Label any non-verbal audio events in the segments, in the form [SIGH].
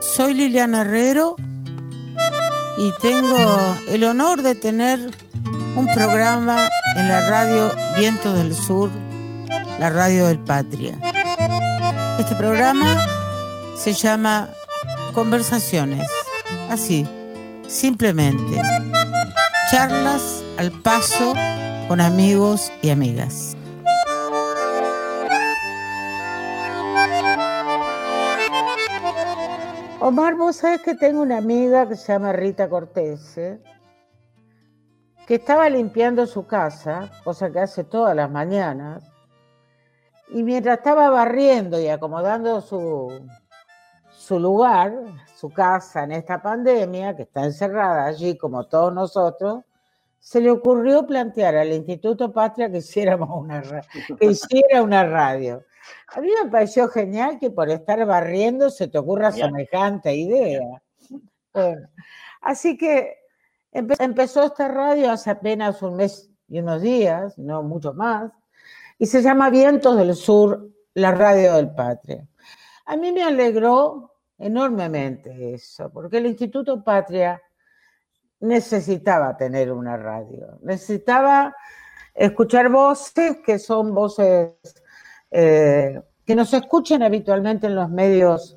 Soy Liliana Herrero y tengo el honor de tener un programa en la radio Viento del Sur, la radio del Patria. Este programa se llama Conversaciones, así, simplemente. Charlas al paso con amigos y amigas. Omar, vos sabés que tengo una amiga que se llama Rita Cortés, que estaba limpiando su casa, cosa que hace todas las mañanas, y mientras estaba barriendo y acomodando su, su lugar, su casa en esta pandemia, que está encerrada allí como todos nosotros, se le ocurrió plantear al Instituto Patria que, hiciéramos una, que hiciera una radio. A mí me pareció genial que por estar barriendo se te ocurra semejante idea. así que empezó esta radio hace apenas un mes y unos días, no mucho más, y se llama Vientos del Sur, la radio del Patria. A mí me alegró enormemente eso, porque el Instituto Patria necesitaba tener una radio, necesitaba escuchar voces que son voces eh, que nos escuchen habitualmente en los medios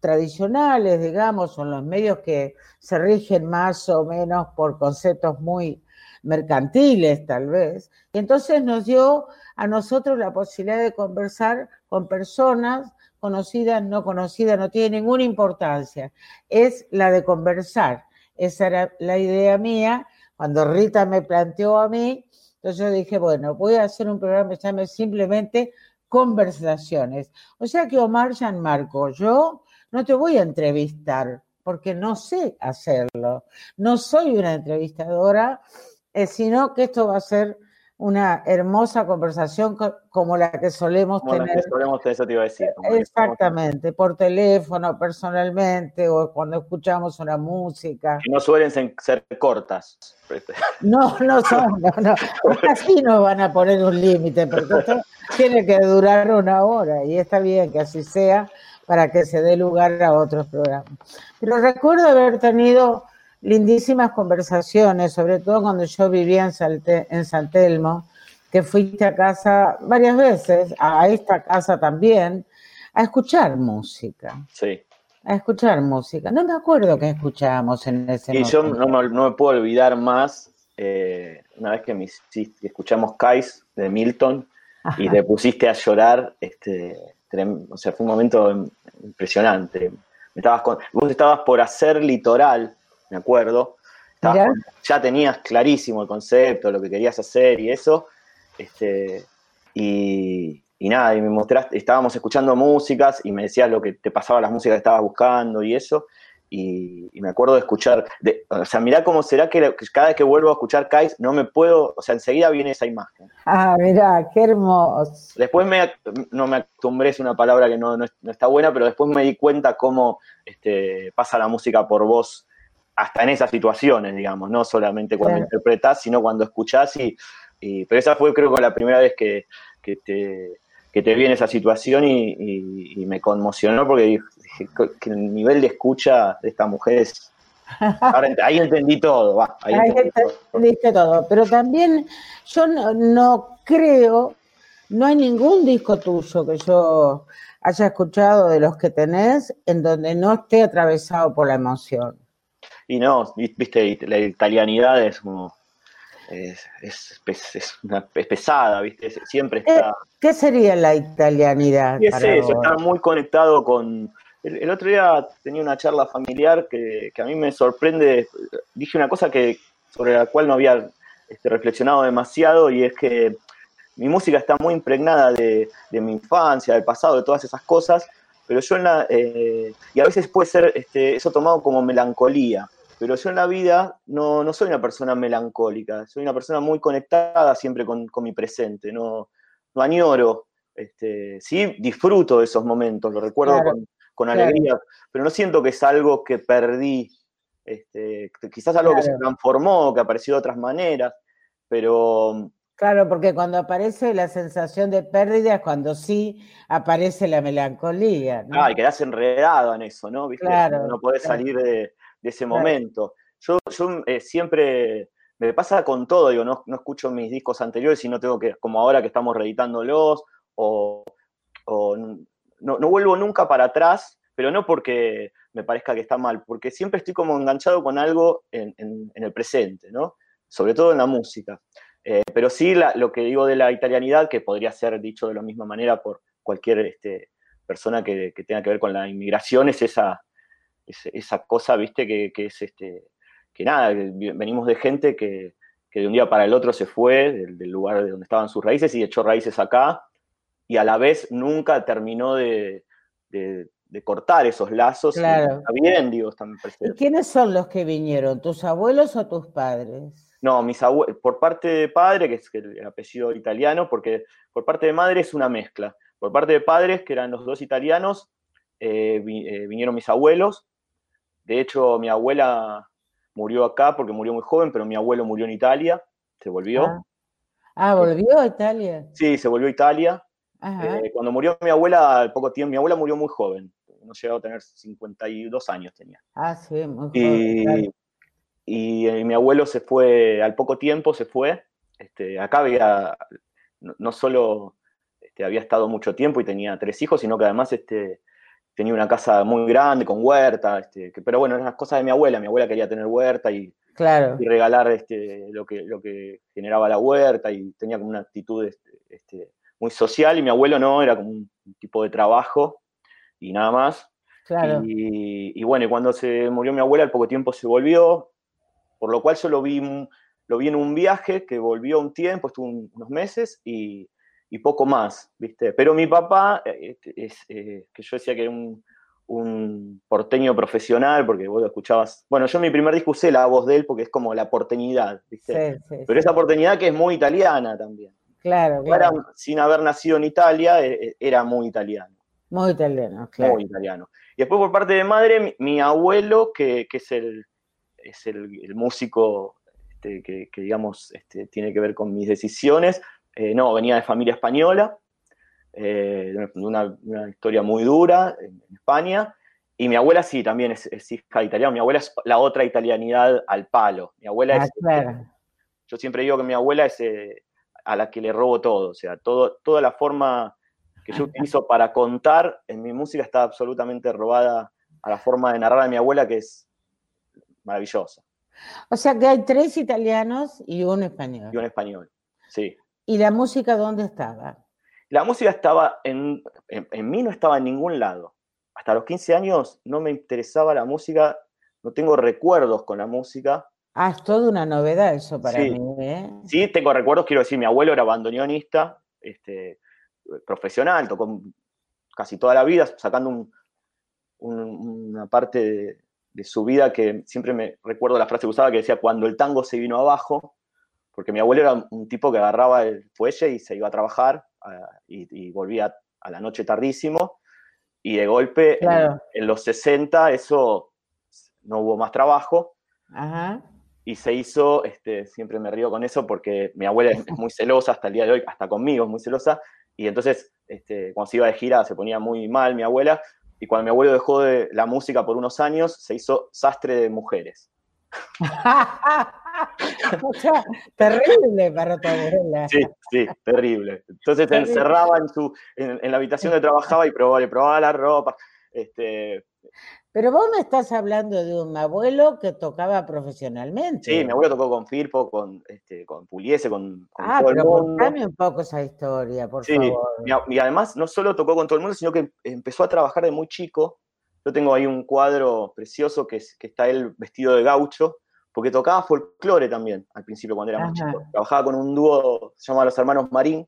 tradicionales, digamos, o en los medios que se rigen más o menos por conceptos muy mercantiles, tal vez. Y entonces nos dio a nosotros la posibilidad de conversar con personas conocidas, no conocidas, no tiene ninguna importancia. Es la de conversar. Esa era la idea mía. Cuando Rita me planteó a mí, entonces yo dije, bueno, voy a hacer un programa que se llame simplemente conversaciones. O sea que Omar Marco, yo no te voy a entrevistar porque no sé hacerlo. No soy una entrevistadora, eh, sino que esto va a ser una hermosa conversación como la que solemos como tener. La que solemos tener, eso te iba a decir. Exactamente, por teléfono, personalmente, o cuando escuchamos una música. Que no suelen ser cortas. No, no son, no, no. Así nos van a poner un límite, porque esto tiene que durar una hora, y está bien que así sea para que se dé lugar a otros programas. Pero recuerdo haber tenido lindísimas conversaciones, sobre todo cuando yo vivía en, en San Telmo, que fuiste a casa varias veces, a esta casa también, a escuchar música. Sí. A escuchar música. No me acuerdo qué escuchábamos en ese momento. Y yo no me, puedo olvidar más, eh, una vez que, me, escuchamos Kais de Milton y te pusiste a llorar, este, o sea, fue un momento impresionante. estabas vos estabas por hacer litoral me acuerdo. ya tenías clarísimo el concepto, lo que querías hacer y eso. Este, y, nada, y me mostraste, estábamos escuchando músicas y me decías lo que te pasaba las músicas que estabas buscando y eso. Y, me acuerdo de escuchar, o sea, mirá cómo será que, cada vez que vuelvo a escuchar Kais no me puedo, o sea, enseguida viene esa imagen. Ah, mirá, qué hermoso. Después me, no me acostumbré, es una palabra que no, está buena, pero después me di cuenta cómo este, pasa la música por vos hasta en esas situaciones, digamos, no solamente cuando interpretas, sino cuando escuchás y, pero esa fue creo que la primera vez que, te, que te vi en esa situación y, me conmocionó porque dije que el nivel de escucha de esta mujer es... ahí entendí todo, Ahí, entendiste todo. pero también yo no, creo, no hay ningún disco tuyo que yo haya escuchado de los que tenés en donde no esté atravesado por la emoción. Y no, viste, la italianidad es como. Es, es, pesada, ¿viste? Siempre eh, está. ¿Qué sería la italianidad? es eso, está muy conectado con. El, otro día tenía una charla familiar que, a mí me sorprende. Dije una cosa que sobre la cual no había este, reflexionado demasiado y es que mi música está muy impregnada de, mi infancia, del pasado, de todas esas cosas, pero yo en la. Eh, y a veces puede ser este, eso tomado como melancolía. Pero yo en la vida no, no, soy una persona melancólica, soy una persona muy conectada siempre con, con mi presente, no, no añoro, este, sí disfruto de esos momentos, lo recuerdo con, con alegría, pero no siento que es algo que perdí, este, quizás algo que se transformó, que apareció de otras maneras, pero Claro, porque cuando aparece la sensación de pérdida es cuando sí aparece la melancolía. ¿no? Ah, y quedás enredado en eso, ¿no? Claro, no podés salir de, ese momento. Yo, yo eh, siempre, me pasa con todo, digo, no, no, escucho mis discos anteriores y no tengo que, como ahora que estamos reeditándolos, o, o no, no, vuelvo nunca para atrás, pero no porque me parezca que está mal, porque siempre estoy como enganchado con algo en, en, en el presente, ¿no? Sobre todo en la música. Eh, pero sí lo que digo de la italianidad, que podría ser dicho de la misma manera por cualquier este, persona que, tenga que ver con la inmigración, es esa, esa cosa, viste, que, es este, que nada, venimos de gente que, de un día para el otro se fue del, lugar de donde estaban sus raíces y echó raíces acá, y a la vez nunca terminó de, cortar esos lazos. Claro. Está bien, digo, están ¿Y quiénes son los que vinieron? ¿Tus abuelos o tus padres? No, mis por parte de padre, que es el apellido italiano, porque por parte de madre es una mezcla. Por parte de padres, que eran los dos italianos, eh, eh, vinieron mis abuelos. De hecho, mi abuela murió acá porque murió muy joven, pero mi abuelo murió en Italia, se volvió. Ah, ah volvió a Italia. Sí, se volvió a Italia. Eh, cuando murió mi abuela, al poco tiempo, mi abuela murió muy joven, no llegó a tener 52 años tenía. Ah, sí, muy joven y, eh, mi abuelo se fue, al poco tiempo se fue. Este, acá había, no, solo este, había estado mucho tiempo y tenía tres hijos, sino que además este, tenía una casa muy grande, con huerta, este, pero bueno, eran las cosas de mi abuela. Mi abuela quería tener huerta y, y regalar este, lo, que, lo que generaba la huerta y tenía como una actitud este, este, muy social y mi abuelo no, era como un tipo de trabajo y nada más. Claro. Y, y, bueno, cuando se murió mi abuela, al poco tiempo se volvió, por lo cual yo lo vi, lo vi en un viaje que volvió un tiempo, estuvo unos meses y, poco más, ¿viste? Pero mi papá, eh, es, eh, que yo decía que era un, porteño profesional, porque vos lo escuchabas. Bueno, yo en mi primer disco usé la voz de él porque es como la porteñidad, ¿viste? Pero esa porteñidad que es muy italiana también. Claro, claro. sin haber nacido en Italia, eh, era muy italiano. Muy italiano, claro. Muy italiano. Y después por parte de madre, mi, abuelo, que, es el, es el, músico este, que, digamos, este, tiene que ver con mis decisiones. Eh, no, venía de familia española, eh, de una, historia muy dura en, España. Y mi abuela sí, también es, hija italiana. Mi abuela es la otra italianidad al palo. Mi abuela es... Ah, yo siempre digo que mi abuela es eh, a la que le robo todo. O sea, todo, toda la forma que yo utilizo para contar en mi música está absolutamente robada a la forma de narrar a mi abuela, que es maravillosa. O sea que hay tres italianos y un español. Y un español, sí. ¿Y la música dónde estaba? La música estaba en, en, mí no estaba en ningún lado. Hasta los 15 años no me interesaba la música, no tengo recuerdos con la música. Ah, es toda una novedad eso para mí. ¿eh? Sí, tengo recuerdos, quiero decir, mi abuelo era bandoneonista, este, profesional, tocó casi toda la vida, sacando una parte de, de su vida que siempre me recuerdo la frase que usaba que decía, cuando el tango se vino abajo, porque mi abuelo era un tipo que agarraba el fuelle y se iba a trabajar y, volvía a la noche tardísimo, y de golpe en, los 60 eso no hubo más trabajo. Y se hizo, este, siempre me río con eso porque mi abuela es muy celosa hasta el día de hoy, hasta conmigo es muy celosa, y entonces este, cuando se iba de gira se ponía muy mal mi abuela, y cuando mi abuelo dejó de la música por unos años, se hizo sastre de mujeres. [LAUGHS] o sea, terrible para tu abuela. Sí, sí, terrible. Entonces se encerraba en, su, en, la habitación donde trabajaba y probaba, le probaba la ropa. Este, pero vos me estás hablando de un abuelo que tocaba profesionalmente. Sí, mi abuelo tocó con Firpo, con, este, con Puliese, con, ah, todo el mundo. un poco esa historia, por favor. Y además no solo tocó con todo el mundo, sino que empezó a trabajar de muy chico. Yo tengo ahí un cuadro precioso que, es, que está él vestido de gaucho, porque tocaba folclore también al principio cuando era muy chico. Trabajaba con un dúo, se llama Los Hermanos Marín,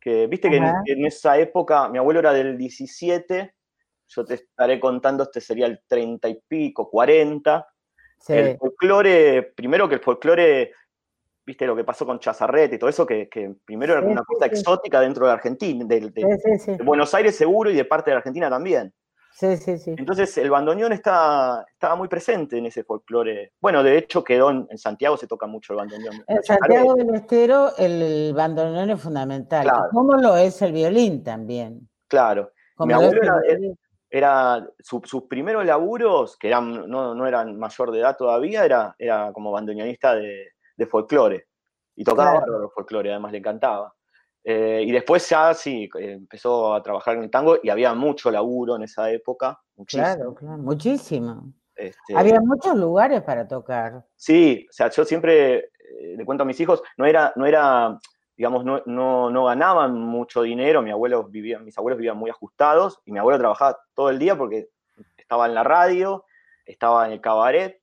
que viste que en, en, esa época, mi abuelo era del 17 yo te estaré contando, este sería el 30 y pico, 40. El folclore, primero que el folclore, viste lo que pasó con Chazarrete y todo eso, que, primero era una cosa exótica dentro de Argentina, de, Buenos Aires seguro y de parte de Argentina también. Sí, sí, sí. Entonces el bandoneón está, estaba muy presente en ese folclore. Bueno, de hecho quedó en, Santiago, se toca mucho el bandoneón. En Santiago del Estero el bandoneón es fundamental. ¿Cómo lo es el violín también? Claro. Mi abuelo era, sus primeros laburos, que eran, no, eran mayor de edad todavía, era, era como bandoneonista de, de folclore. Y tocaba claro. folclore, además le encantaba. Eh, y después ya sí, empezó a trabajar en el tango y había mucho laburo en esa época. Muchísimo. Claro, claro, muchísimo. Este, había muchos lugares para tocar. Sí, o sea, yo siempre eh, le cuento a mis hijos, no era, no era digamos, no, no, ganaban mucho dinero, mi abuelo vivía, mis abuelos vivían muy ajustados y mi abuelo trabajaba todo el día porque estaba en la radio, estaba en el cabaret,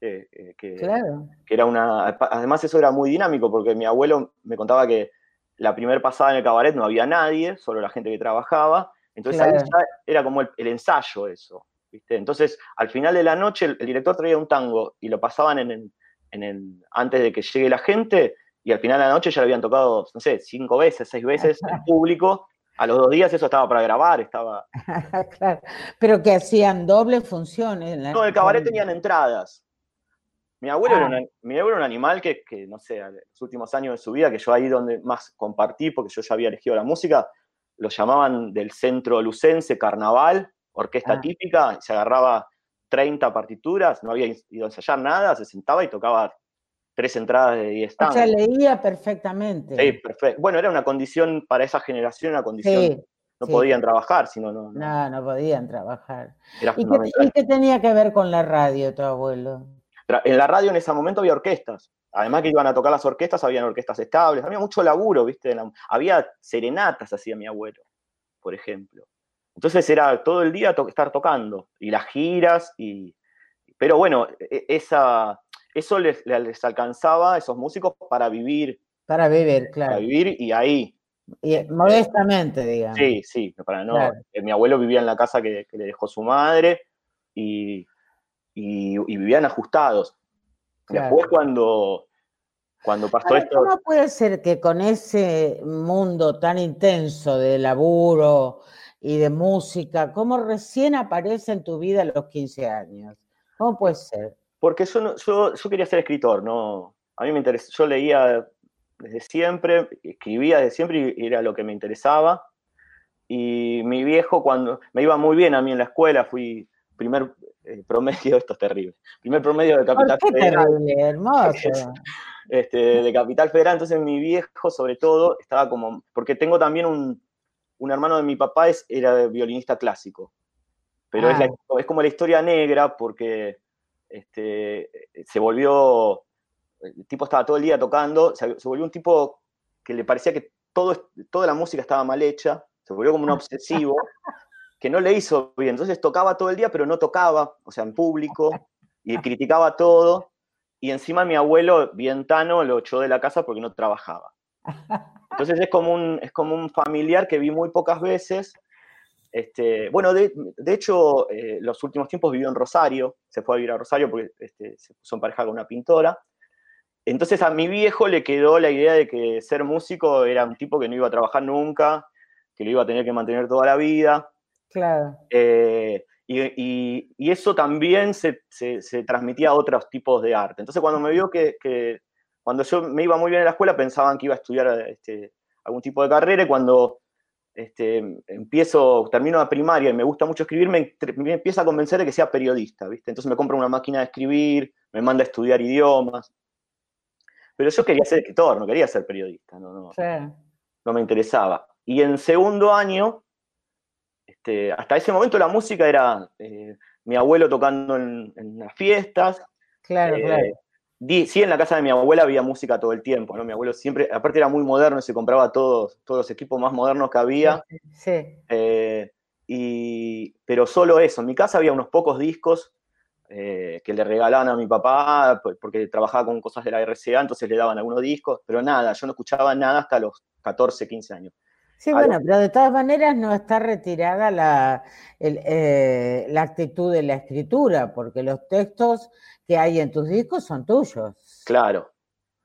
eh, que, claro. que era una... Además eso era muy dinámico porque mi abuelo me contaba que la primera pasada en el cabaret no había nadie, solo la gente que trabajaba. Entonces ahí ya era como el, ensayo eso. ¿viste? Entonces, al final de la noche, el, director traía un tango y lo pasaban en el, antes de que llegue la gente, y al final de la noche ya lo habían tocado, no sé, cinco veces, seis veces [LAUGHS] en público. A los dos días eso estaba para grabar, estaba. [LAUGHS] claro. Pero que hacían doble funciones. En no, el cabaret tenían entradas. Mi abuelo, era, ah. mi abuelo era un animal que, que, no sé, en los últimos años de su vida, que yo ahí donde más compartí, porque yo ya había elegido la música, lo llamaban del centro lucense, carnaval, orquesta ah. típica, se agarraba 30 partituras, no había ido a ensayar nada, se sentaba y tocaba tres entradas de 10 O sea, leía perfectamente. Sí, perfecto. Bueno, era una condición para esa generación, una condición. no podían trabajar, sino no, no. No, podían trabajar. ¿Y ¿Y qué tenía que ver con la radio, tu abuelo? En la radio en ese momento había orquestas. Además que iban a tocar las orquestas, habían orquestas estables, había mucho laburo, ¿viste? había serenatas, hacía mi abuelo, por ejemplo. Entonces era todo el día estar tocando, y las giras, y... Pero bueno, e, esa, eso les, les alcanzaba a esos músicos para vivir. Para vivir, claro. Para vivir y ahí. Y, modestamente, digamos. Sí, sí, para no. Eh, mi abuelo vivía en la casa que, que le dejó su madre y y, vivían ajustados. Después cuando, cuando pasó esto... ¿Cómo puede ser que con ese mundo tan intenso de laburo y de música, cómo recién aparece en tu vida a los 15 años? ¿Cómo puede ser? Porque yo, yo, yo quería ser escritor, ¿no? A mí me interesó, yo leía desde siempre, escribía desde siempre y era lo que me interesaba. Y mi viejo, cuando me iba muy bien a mí en la escuela, fui primer eh, promedio, [LAUGHS] esto es terrible, primer promedio de Capital Federal. hermoso. [LAUGHS] Este, de Capital Federal, entonces mi viejo sobre todo estaba como, porque tengo también un, hermano de mi papá, es, era violinista clásico, pero es, ah. es, como la historia negra porque este, se volvió, el tipo estaba todo el día tocando, se, volvió un tipo que le parecía que todo, toda la música estaba mal hecha, se volvió como un obsesivo [LAUGHS] que no le hizo bien. Entonces tocaba todo el día, pero no tocaba, o sea, en público, y criticaba todo. Y encima mi abuelo, bien tano, lo echó de la casa porque no trabajaba. Entonces es como un, es como un familiar que vi muy pocas veces. Este, bueno, de, hecho, eh, los últimos tiempos vivió en Rosario, se fue a vivir a Rosario porque este, se puso pareja con una pintora. Entonces a mi viejo le quedó la idea de que ser músico era un tipo que no iba a trabajar nunca, que lo iba a tener que mantener toda la vida. Claro. Eh, y, eso también se, transmitía a otros tipos de arte. Entonces, cuando me vio que, cuando yo me iba muy bien en la escuela, pensaban que iba a estudiar este, algún tipo de carrera, y cuando este, empiezo, termino la primaria y me gusta mucho escribir, me, empieza a convencer de que sea periodista, ¿viste? Entonces me compro una máquina de escribir, me manda a estudiar idiomas. Pero yo quería ser escritor, no quería ser periodista, no, no me interesaba. Y en segundo año este, hasta ese momento la música era eh, mi abuelo tocando en, las fiestas. Claro, eh, claro. sí, en la casa de mi abuela había música todo el tiempo, ¿no? Mi abuelo siempre, aparte era muy moderno, se compraba todos, todos los equipos más modernos que había. Sí. Eh, pero solo eso, en mi casa había unos pocos discos que le regalaban a mi papá, porque trabajaba con cosas de la RCA, entonces le daban algunos discos, pero nada, yo no escuchaba nada hasta los 14, 15 años. Sí, bueno, pero de todas maneras no está retirada la, eh, la actitud de la escritura, porque los textos que hay en tus discos son tuyos. Claro.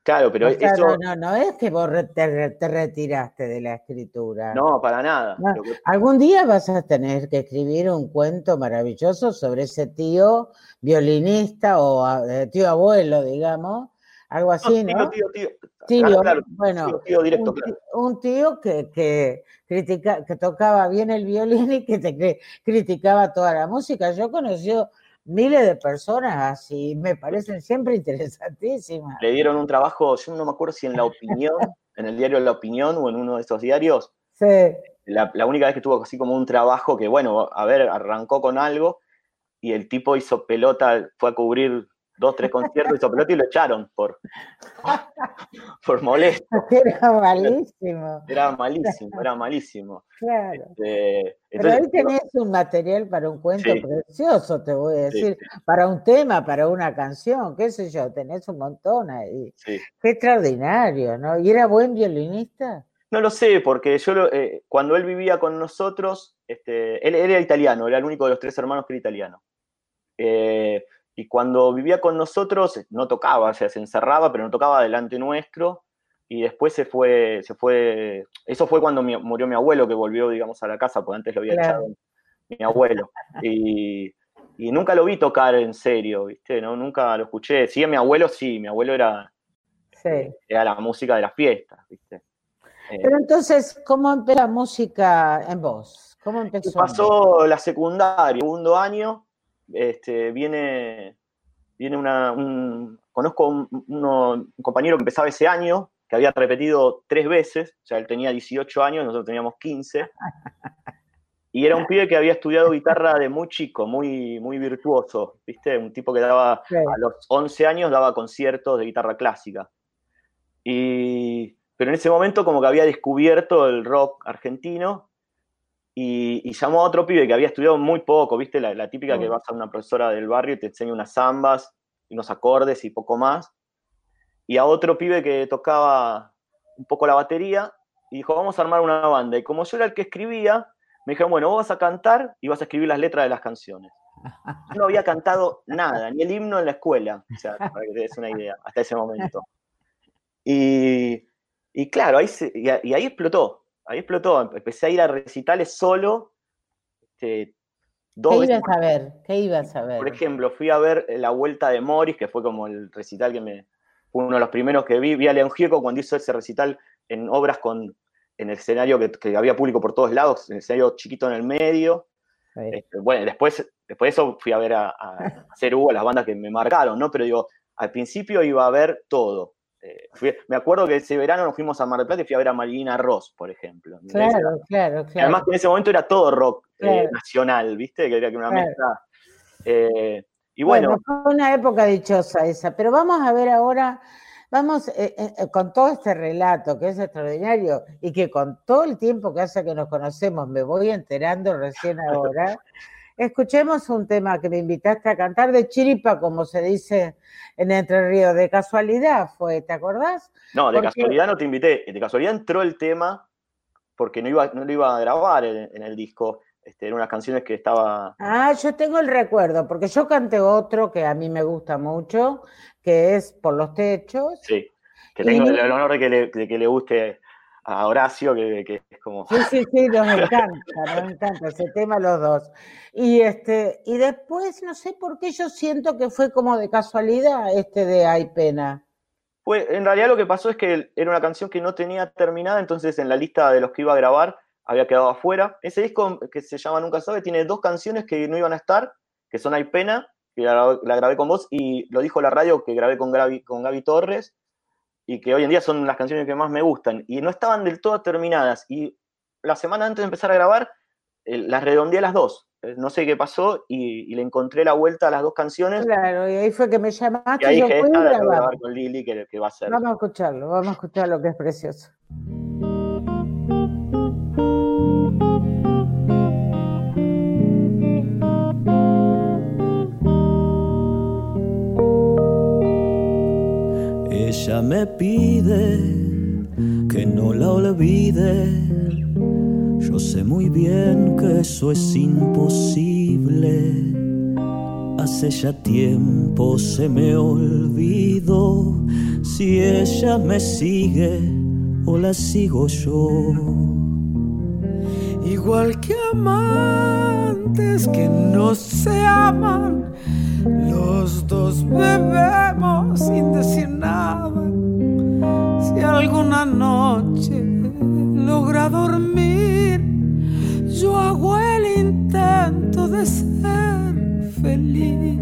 Claro, pero eso... No, no, es que vos te, retiraste de la escritura. No, para nada. Algún día vas a tener que escribir un cuento maravilloso sobre ese tío violinista o eh, tío abuelo, digamos, algo así, ¿no? Tío, tío, tío. bueno, un, tío que, que, critica, que tocaba bien el violín y que te criticaba toda la música. Yo conocí miles de personas así, me parecen siempre interesantísimas. Le dieron un trabajo, yo no me acuerdo si en La Opinión, [LAUGHS] en el diario La Opinión o en uno de estos diarios. Sí. La, la, única vez que tuvo así como un trabajo que, bueno, a ver, arrancó con algo y el tipo hizo pelota, fue a cubrir dos, tres conciertos, hizo pelota y lo echaron por, [LAUGHS] por molesto. [LAUGHS] Era malísimo. Era malísimo, era malísimo. Claro. Este, Pero ahí tenés un material para un cuento precioso, te voy a decir, para un tema, para una canción, qué sé yo, tenés un montón ahí. Qué extraordinario, ¿no? ¿Y era buen violinista? No lo sé, porque yo eh, cuando él vivía con nosotros, este, él, era italiano, era el único de los tres hermanos que era italiano. Eh, y cuando vivía con nosotros, no tocaba, o sea, se encerraba, pero no tocaba delante nuestro. Y después se fue, se fue, eso fue cuando murió mi abuelo, que volvió, digamos, a la casa, porque antes lo había echado mi abuelo. Y, y, nunca lo vi tocar en serio, ¿viste? ¿No? Nunca lo escuché. Sí, mi abuelo sí, mi abuelo era, sí. era la música de las fiestas, ¿viste? Pero entonces, ¿cómo empezó la música en vos? ¿Cómo empezó? Pasó la secundaria, segundo año, este, viene, viene una, un, conozco un, un, compañero que empezaba ese año, que había repetido tres veces, o sea, él tenía 18 años, nosotros teníamos 15, y era un pibe que había estudiado guitarra de muy chico, muy, muy virtuoso, ¿viste? Un tipo que daba, a los 11 años daba conciertos de guitarra clásica. Y, pero en ese momento como que había descubierto el rock argentino y, llamó a otro pibe que había estudiado muy poco, ¿viste? La, típica que vas a una profesora del barrio y te enseña unas zambas, unos acordes y poco más. Y a otro pibe que tocaba un poco la batería y dijo, vamos a armar una banda. Y como yo era el que escribía, me dijeron, bueno, vos vas a cantar y vas a escribir las letras de las canciones. Yo no había [LAUGHS] cantado nada, ni el himno en la escuela, o sea, para que te des una idea, hasta ese momento. Y, y claro, ahí y ahí explotó ahí explotó. Empecé a ir a recitales solo. Este, ¿Qué ibas a ver? ¿Qué ibas a ver? Por ejemplo, fui a ver La Vuelta de Morris, que fue como el recital que me. Fue uno de los primeros que vi. Vi a León Gieco cuando hizo ese recital en obras con. En el escenario que, había público por todos lados, en el escenario chiquito en el medio. Este, bueno, después, después de eso fui a ver a, a, [LAUGHS] hacer Hugo, las bandas que me marcaron, ¿no? Pero digo, al principio iba a ver todo. Eh, me acuerdo que ese verano nos fuimos a Mar del Plata y fui a ver a Malina Ross, por ejemplo. Claro, claro, claro. Además que en ese momento era todo rock eh, nacional, ¿viste? Que era una mezcla. Eh, y bueno, Fue una época dichosa esa, pero vamos a ver ahora, vamos con todo este relato que es extraordinario y que con todo el tiempo que hace que nos conocemos me voy enterando recién [LAUGHS] ahora. Escuchemos un tema que me invitaste a cantar de chiripa, como se dice en Entre Ríos. De casualidad fue, ¿te acordás? No, de casualidad no te invité. De casualidad entró el tema porque no, iba, no lo iba a grabar en, el disco. Este, eran unas canciones que estaba. Ah, yo tengo el recuerdo, porque yo canté otro que a mí me gusta mucho, que es Por los Techos. Sí, que tengo el honor de que le, de que le guste a Horacio, que, es como... Sí, sí, sí, nos encanta, nos encanta ese tema los dos. Y, este, y después, no sé por qué yo siento que fue como de casualidad este de Hay Pena. Pues en realidad lo que pasó es que era una canción que no tenía terminada, entonces en la lista de los que iba a grabar había quedado afuera. Ese disco que se llama Nunca Sabe tiene dos canciones que no iban a estar, que son Hay Pena, que la, grabé con vos, y lo dijo la radio que grabé con Gaby, con Gaby Torres, y que hoy en día son las canciones que más me gustan, y no estaban del todo terminadas. Y la semana antes de empezar a grabar, eh, las redondeé las dos. Eh, no sé qué pasó y, le encontré la vuelta a las dos canciones. Claro, y ahí fue que me llamaste. Y ahí dije, con Lili, que, que va a ser. Vamos a escucharlo, vamos a escuchar lo que es precioso. Ella me pide que no la olvide. Yo sé muy bien que eso es imposible. Hace ya tiempo se me olvidó si ella me sigue o la sigo yo. Igual que amantes que no se aman, los dos bebemos sin decir nada. Si alguna noche logra dormir, yo hago el intento de ser feliz.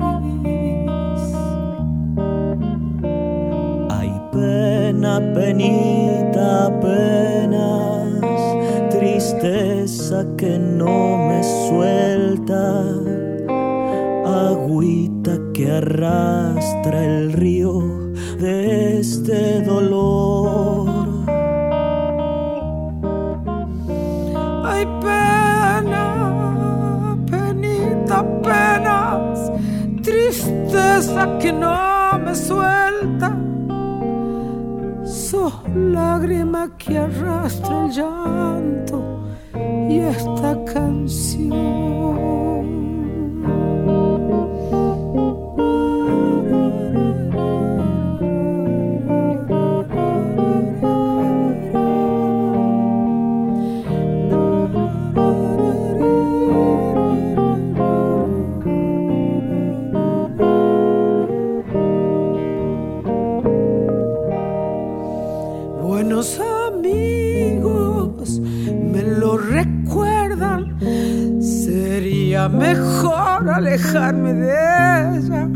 Hay pena, penita, penas, tristeza que no me suelta, agüita que arrastra el río de este dolor. Hay pena, penita, penas, tristeza que no me suelta. Sos lágrima que arrastra el llanto y esta canción. Alejarme de ella.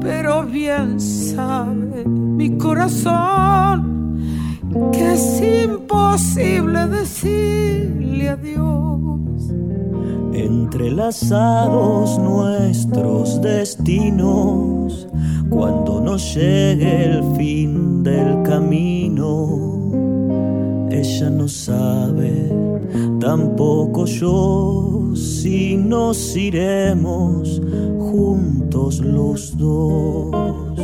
Pero bien sabe mi corazón que es imposible decirle adiós. Entrelazados nuestros destinos, cuando nos llegue el fin del camino, ella no sabe, tampoco yo, si nos iremos juntos los dos.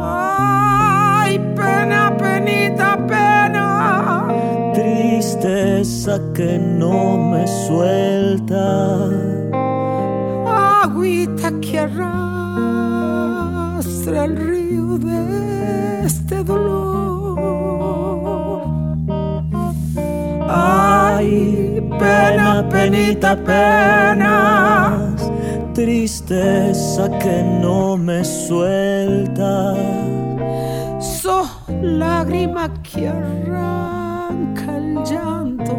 Ay, pena, penita, pena. Tristeza que no me suelta. Agüita que arrastra el río de este dolor. Ay, pena, penita, penas, tristeza que no me suelta. Sos lágrima que arranca el llanto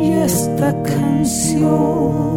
y esta canción.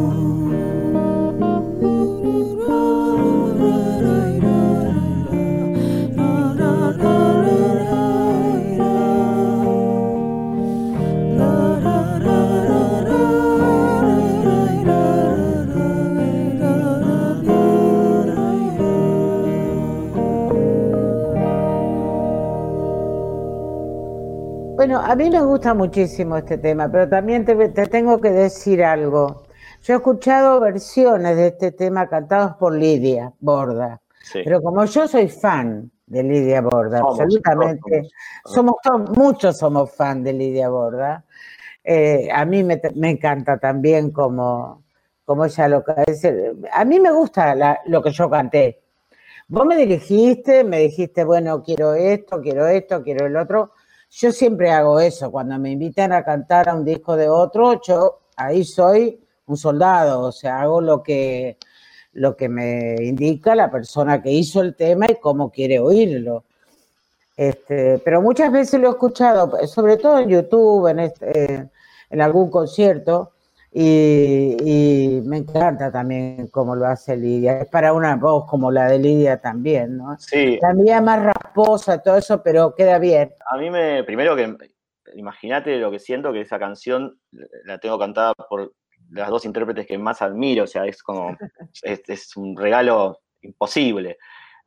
Bueno, a mí me gusta muchísimo este tema, pero también te, te tengo que decir algo. Yo he escuchado versiones de este tema cantados por Lidia Borda, Sí. pero como yo soy fan de Lidia Borda, Somos, absolutamente, somos, muchos somos fan de Lidia Borda. Eh, a mí me, me encanta también como, como ella lo que. A mí me gusta la- lo que yo canté. Vos me dirigiste, me dijiste, bueno, quiero esto, quiero esto, quiero el otro. Yo siempre hago eso. Cuando me invitan a cantar a un disco de otro, yo ahí soy un soldado, o sea, hago lo que, lo que me indica la persona que hizo el tema y cómo quiere oírlo. Este, pero muchas veces lo he escuchado, sobre todo en YouTube, en, este, en algún concierto, y, y me encanta también cómo lo hace Lidia. Es para una voz como la de Lidia también, ¿no? Sí, La mía más rasposa, todo eso, pero queda bien. a mí me, primero que, imagínate lo que siento que esa canción la tengo cantada por las dos intérpretes que más admiro, o sea, es como, [LAUGHS] es, es un regalo imposible.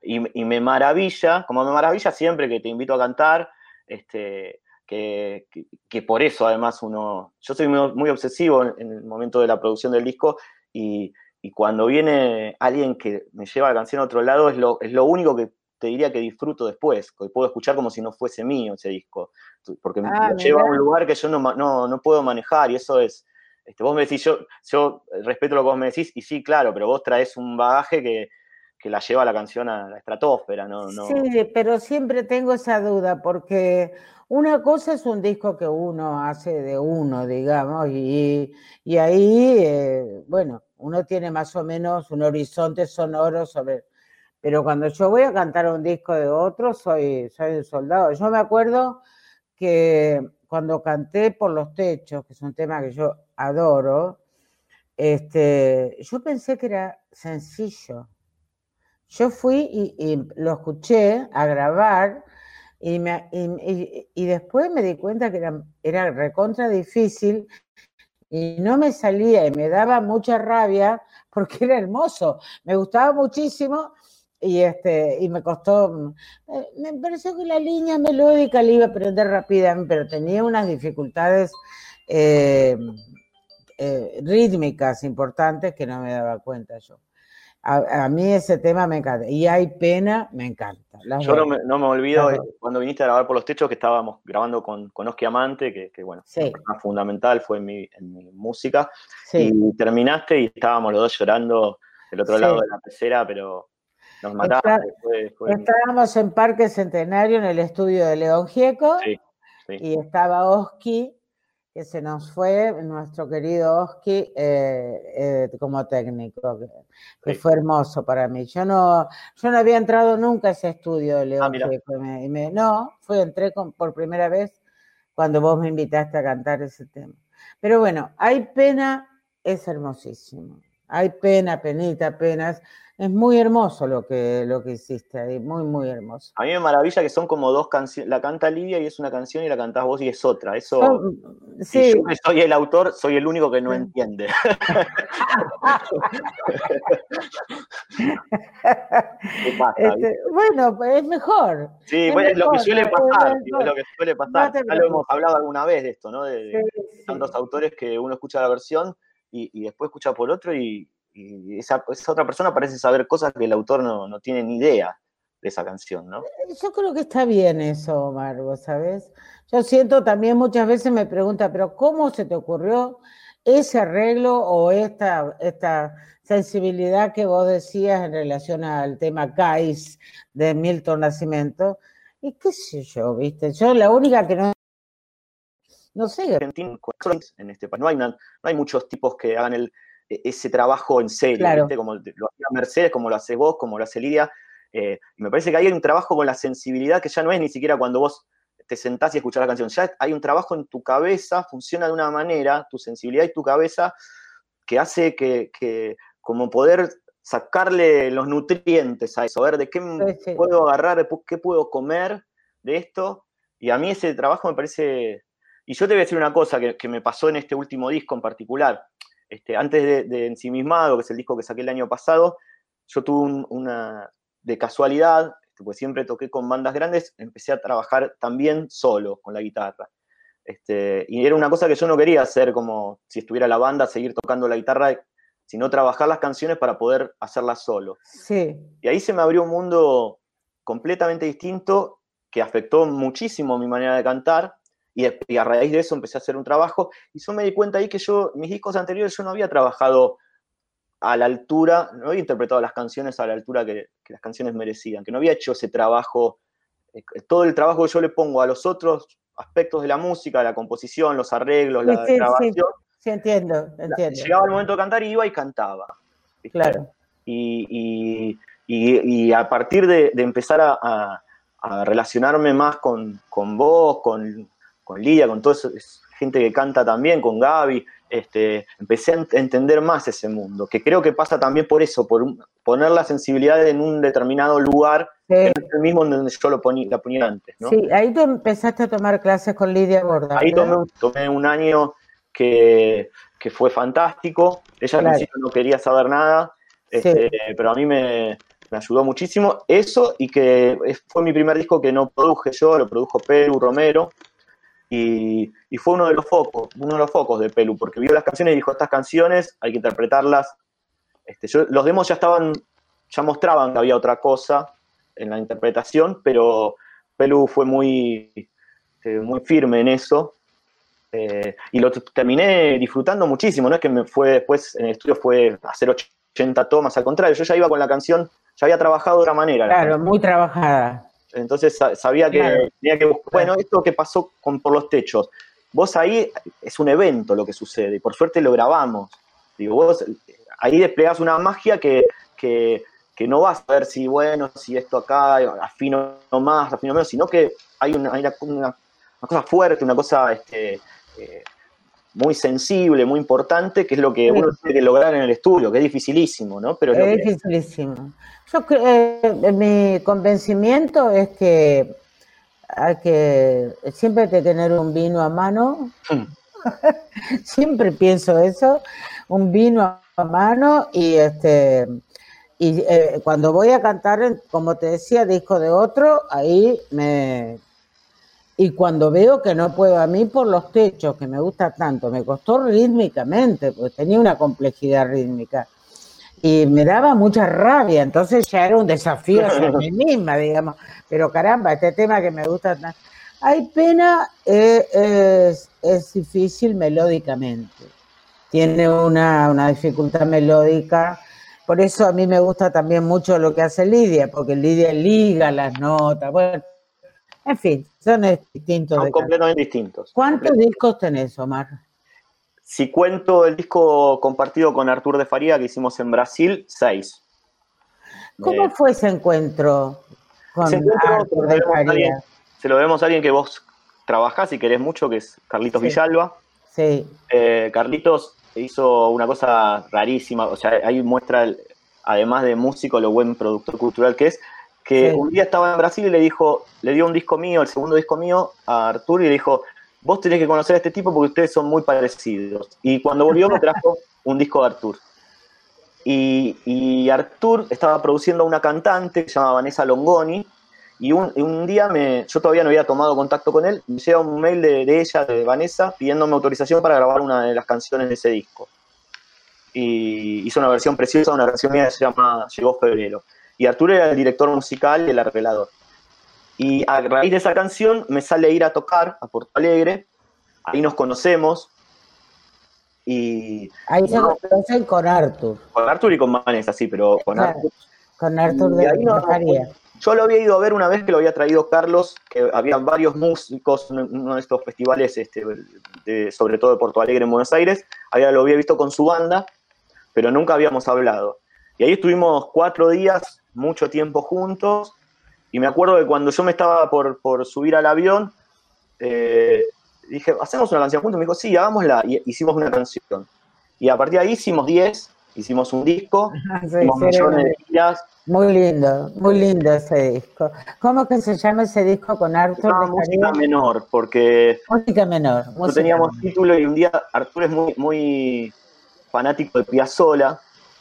Y, y me maravilla, como me maravilla siempre que te invito a cantar, este, que, que, que por eso además uno, yo soy muy, muy obsesivo en, el momento de la producción del disco y, y, cuando viene alguien que me lleva la canción a otro lado es lo, es lo único que te diría que disfruto después, que puedo escuchar como si no fuese mío ese disco, porque ah, me lleva a un lugar que yo no, no, no puedo manejar y eso es, este, vos me decís, yo, yo respeto lo que vos me decís, y sí, claro, pero vos traes un bagaje que, que la lleva la canción a la estratosfera, ¿no? no... Sí, pero siempre tengo esa duda porque una cosa es un disco que uno hace de uno, digamos, y, ahí, eh, bueno, uno tiene más o menos un horizonte sonoro sobre... Pero cuando yo voy a cantar un disco de otro, soy, soy un soldado. Yo me acuerdo que cuando canté Por los Techos, que es un tema que yo adoro, este, yo pensé que era sencillo. Yo fui y, lo escuché a grabar y, me, y, después me di cuenta que era, era recontra difícil y no me salía y me daba mucha rabia porque era hermoso, me gustaba muchísimo y, este, y me costó, eh, me pareció que la línea melódica la iba a aprender rápidamente, pero tenía unas dificultades eh, eh, rítmicas importantes que no me daba cuenta yo. A, mí ese tema me encanta. Y hay pena, me encanta. Yo no me, no me, olvido cuando viniste a grabar por los techos que estábamos grabando con, con Oski Amante, que, que bueno, fundamental fue en mi, en mi música. Y terminaste y estábamos los dos llorando del otro lado de la pecera, pero nos mataste. estábamos en Parque Centenario en el estudio de León Gieco. Y estaba Oski que se nos fue nuestro querido Oski eh, eh, como técnico, que, fue hermoso para mí. Yo no, yo no había entrado nunca a ese estudio León. Ah, no, fue, entré por primera vez cuando vos me invitaste a cantar ese tema. Pero bueno, hay pena, es hermosísimo. Hay pena, penita, penas es muy hermoso lo que, lo que hiciste ahí, muy, muy hermoso. A mí me maravilla que son como dos canciones, la canta Lidia y es una canción y la cantás vos y es otra. Eso, sí. yo que soy el autor, soy el único que no entiende. [LAUGHS] Este, bueno, pues es mejor. Sí, es, lo que suele pasar, es lo que suele pasar. ya lo hemos hablado alguna vez de esto, ¿no? De, tantos autores que uno escucha la versión y, después escucha por otro y y esa, otra persona parece saber cosas que el autor no, tiene ni idea de esa canción, ¿no? Eh, yo creo que está bien eso, Omar, ¿sabes? Yo siento también muchas veces me pregunta, pero ¿cómo se te ocurrió ese arreglo o esta, esta sensibilidad que vos decías en relación al tema Cais de Milton Nacimiento? Y qué sé yo, ¿viste? Yo la única que no... No sé. En este no hay, no hay muchos tipos que hagan el, e-, ese trabajo en serio, como lo hacía Mercedes, como lo haces vos, como lo hace Lidia. Eh, me parece que hay un trabajo con la sensibilidad que ya no es ni siquiera cuando vos te sentás y escuchás la canción, ya hay un trabajo en tu cabeza, funciona de una manera, tu sensibilidad y tu cabeza, que hace que, como poder sacarle los nutrientes a eso, ver de qué puedo agarrar, qué puedo comer de esto. Y a mí ese trabajo me parece... Y yo te voy a decir una cosa que, que me pasó en este último disco en particular. Este, antes de, Ensimismado, que es el disco que saqué el año pasado, yo tuve una, de casualidad, este, pues siempre toqué con bandas grandes, empecé a trabajar también solo con la guitarra. Este, y era una cosa que yo no quería hacer como si estuviera la banda, seguir tocando la guitarra, sino trabajar las canciones para poder hacerlas solo. Sí. Y ahí se me abrió un mundo completamente distinto que afectó muchísimo mi manera de cantar y, a raíz de eso empecé a hacer un trabajo y yo me di cuenta ahí que yo, mis discos anteriores, yo no había trabajado a la altura, no había interpretado las canciones a la altura que, las canciones merecían, que no había hecho ese trabajo, eh, todo el trabajo que yo le pongo a los otros aspectos de la música, la composición, los arreglos, la grabación. Sí, entiendo, entiendo. Llegaba el momento de cantar y iba y cantaba. Claro. Y, a partir de, empezar a, relacionarme más con, con vos, con, con Lidia, con toda esa gente que canta también, con Gaby, este, empecé a entender más ese mundo, que creo que pasa también por eso, por poner la sensibilidad en un determinado lugar, que no es el mismo donde yo lo ponía, la ponía antes. ¿no? Sí, ahí tú empezaste a tomar clases con Lidia Borda. Ahí tomé, un año que, fue fantástico, ella no quería saber nada, este, pero a mí me, me ayudó muchísimo eso y que fue mi primer disco que no produje yo, lo produjo Pedro Romero, y, fue uno de los focos, uno de los focos de Pelu, porque vio las canciones y dijo, estas canciones hay que interpretarlas. Este, los demos ya estaban, ya mostraban que había otra cosa en la interpretación, pero Pelu fue muy, este, muy firme en eso. Eh, y lo terminé disfrutando muchísimo, no es que me fue después en el estudio fue hacer 80 tomas, al contrario, yo ya iba con la canción, ya había trabajado de otra manera. Claro, muy trabajada. Entonces sabía que Claro. tenía que buscar, bueno, esto que pasó con Por los Techos, vos ahí es un evento lo que sucede, y por suerte lo grabamos. Digo, vos ahí desplegás una magia que, que, que no vas a ver si, bueno, si esto acá, afino más, afino menos, sino que hay una, hay una, una- una cosa fuerte, una cosa este, eh, muy sensible, muy importante, que es lo que Sí. uno tiene que lograr en el estudio, que es dificilísimo, ¿no? Pero es dificilísimo. Yo eh, mi convencimiento es que hay que siempre hay que tener un vino a mano. [LAUGHS] siempre pienso eso, un vino a mano y este y eh, cuando voy a cantar, como te decía, disco de otro, ahí me y cuando veo que no puedo a mí por los techos, que me gusta tanto, me costó rítmicamente, porque tenía una complejidad rítmica. Y me daba mucha rabia, entonces ya era un desafío hacia mí [LAUGHS] misma, digamos, pero caramba, este tema que me gusta tanto. Hay pena, eh, es, es difícil melódicamente, tiene una, una dificultad melódica, por eso a mí me gusta también mucho lo que hace Lidia, porque Lidia liga las notas, bueno, en fin, son distintos. son completamente distintos. ¿Cuántos discos tenés, Omar? Si cuento el disco compartido con Artur de Faría que hicimos en Brasil, seis. ¿Cómo Eh, fue ese encuentro con ese encuentro Arthur se de lo debemos a alguien- Faría? se lo debemos a alguien que vos trabajás y querés mucho, que es Carlitos Sí. Villalba. Sí, Eh, Carlitos hizo una cosa rarísima, o sea, ahí muestra, el- además de músico, lo buen productor cultural que es, que Sí. un día estaba en Brasil y le dijo, le dio un disco mío, el segundo disco mío, a Artur y le dijo, vos tenés que conocer a este tipo porque ustedes son muy parecidos. Y cuando volvió me trajo [LAUGHS] un disco de Artur. Y, y Artur estaba produciendo a una cantante que se llama Vanessa Longoni, y un, un día me, yo todavía no había tomado contacto con él, me llega un mail de, de ella, de Vanessa, pidiéndome autorización para grabar una de las canciones de ese disco. Y hizo una versión preciosa, una versión mía que se llama Llegó Febrero. Y Arturo era el director musical y el arreglador. Y a raíz de esa canción me sale ir a tocar a Porto Alegre, ahí nos conocemos, y ahí se No. conocen con Arthur, con Arturo y con Vanessa, sí, pero con Claro. Artur con Arthur Y de, ahí no-. Yo lo había ido a ver una vez que lo había traído Carlos, que había varios músicos en uno de estos festivales, este, de- sobre todo de Porto Alegre en Buenos Aires. Había, lo había visto con su banda, pero nunca habíamos hablado. Y ahí estuvimos cuatro días, mucho tiempo juntos. Y me acuerdo que cuando yo me estaba por, por subir al avión, eh, dije, ¿hacemos una canción juntos? Me dijo, sí, hagámosla. Y hicimos una canción. Y a partir de ahí hicimos 10, hicimos un disco, [LAUGHS] Ah, Sí, hicimos millones de giras. Muy lindo, muy lindo ese disco. ¿Cómo que se llama ese disco con Arthur de música menor, porque Música menor. no teníamos menor. título y un día Arturo es muy, muy fanático de Piazzolla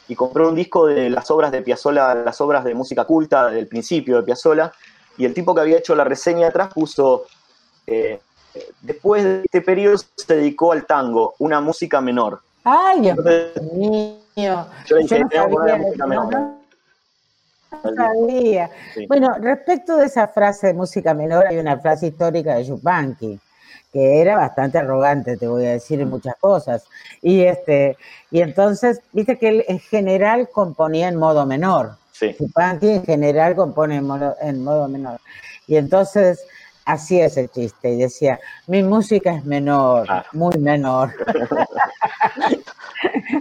y compró un disco de las obras de Piazzolla, las obras de música culta del principio de Piazzolla, y el tipo que había hecho la reseña atrás puso, eh, después de este periodo se dedicó al tango, una música menor. Ay, Dios Entonces, mío. yo le dije, no tengo sabía, música no, menor. no sabía. Sí. Bueno, respecto de esa frase de música menor, hay una frase histórica de Yupanqui, que era bastante arrogante, te voy a decir, en muchas cosas. Y este, y entonces, viste que él en general componía en modo menor. Sí. En general compone en modo, en modo menor. Y entonces hacía ese chiste y decía, mi música es menor, Claro. muy menor. [LAUGHS]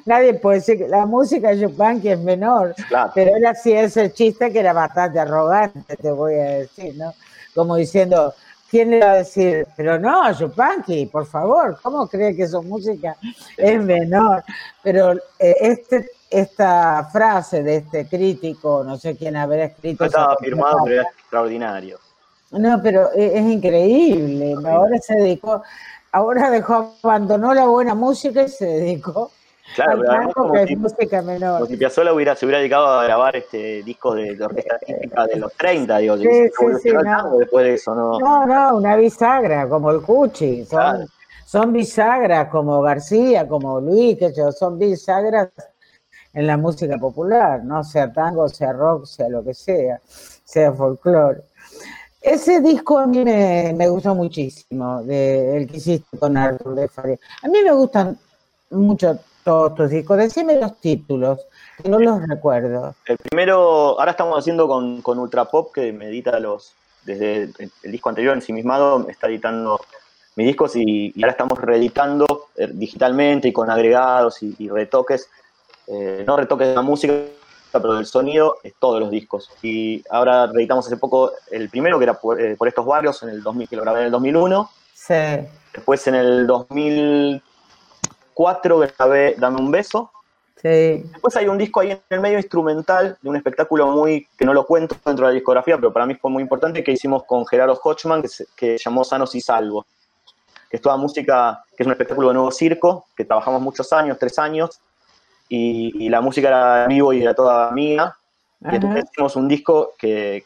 Nadie puede decir que la música de Yupanqui es menor, Claro. pero él hacía ese chiste que era bastante arrogante, te voy a decir, ¿no? Como diciendo, ¿quién le va a decir? Pero no, Yupanqui, por favor, ¿cómo cree que su música es menor? Pero eh, este, esta frase de este crítico, no sé quién habrá escrito. No estaba firmado, pero era extraordinario. No, pero e- es, increíble. Ahora se dedicó, ahora dejó, abandonó la buena música y se dedicó Claro, pero además como si, música como menor. si Piazzolla hubiera, se hubiera dedicado a grabar este discos de, de orquesta típica de los 30, digo, Sí, no. después de eso, ¿no? No, no, una bisagra, como el Cuchi. Son, Claro. son bisagras como García, como Luis, que yo, son bisagras en la música popular, no sea tango, sea rock, sea lo que sea, sea folclore. Ese disco a mí me, me gustó muchísimo, de, el que hiciste con Arthur de Faría. A mí me gustan mucho todos tus discos. Decime los títulos, que no los recuerdo. El primero, ahora estamos haciendo con, con Ultra Pop, que me edita los, desde el, disco anterior, Ensimismado, me está editando mis discos y, ahora estamos reeditando eh, digitalmente y con agregados y, retoques, eh, no retoques de la música, pero del sonido, es todos los discos. Y ahora reeditamos hace poco el primero, que era por, eh, estos barrios, en el 2000, que lo grabé en el 2001. Sí. Después en el 2004 grabé Dame un beso. Sí. Después hay un disco ahí en el medio instrumental de un espectáculo muy, que no lo cuento dentro de la discografía, pero para mí fue muy importante, que hicimos con Gerardo Hochman, que se que llamó Sanos y Salvos que es toda música, que es un espectáculo de nuevo circo, que trabajamos muchos años, tres años, y, la música era vivo y era toda mía. Y entonces hicimos un disco que,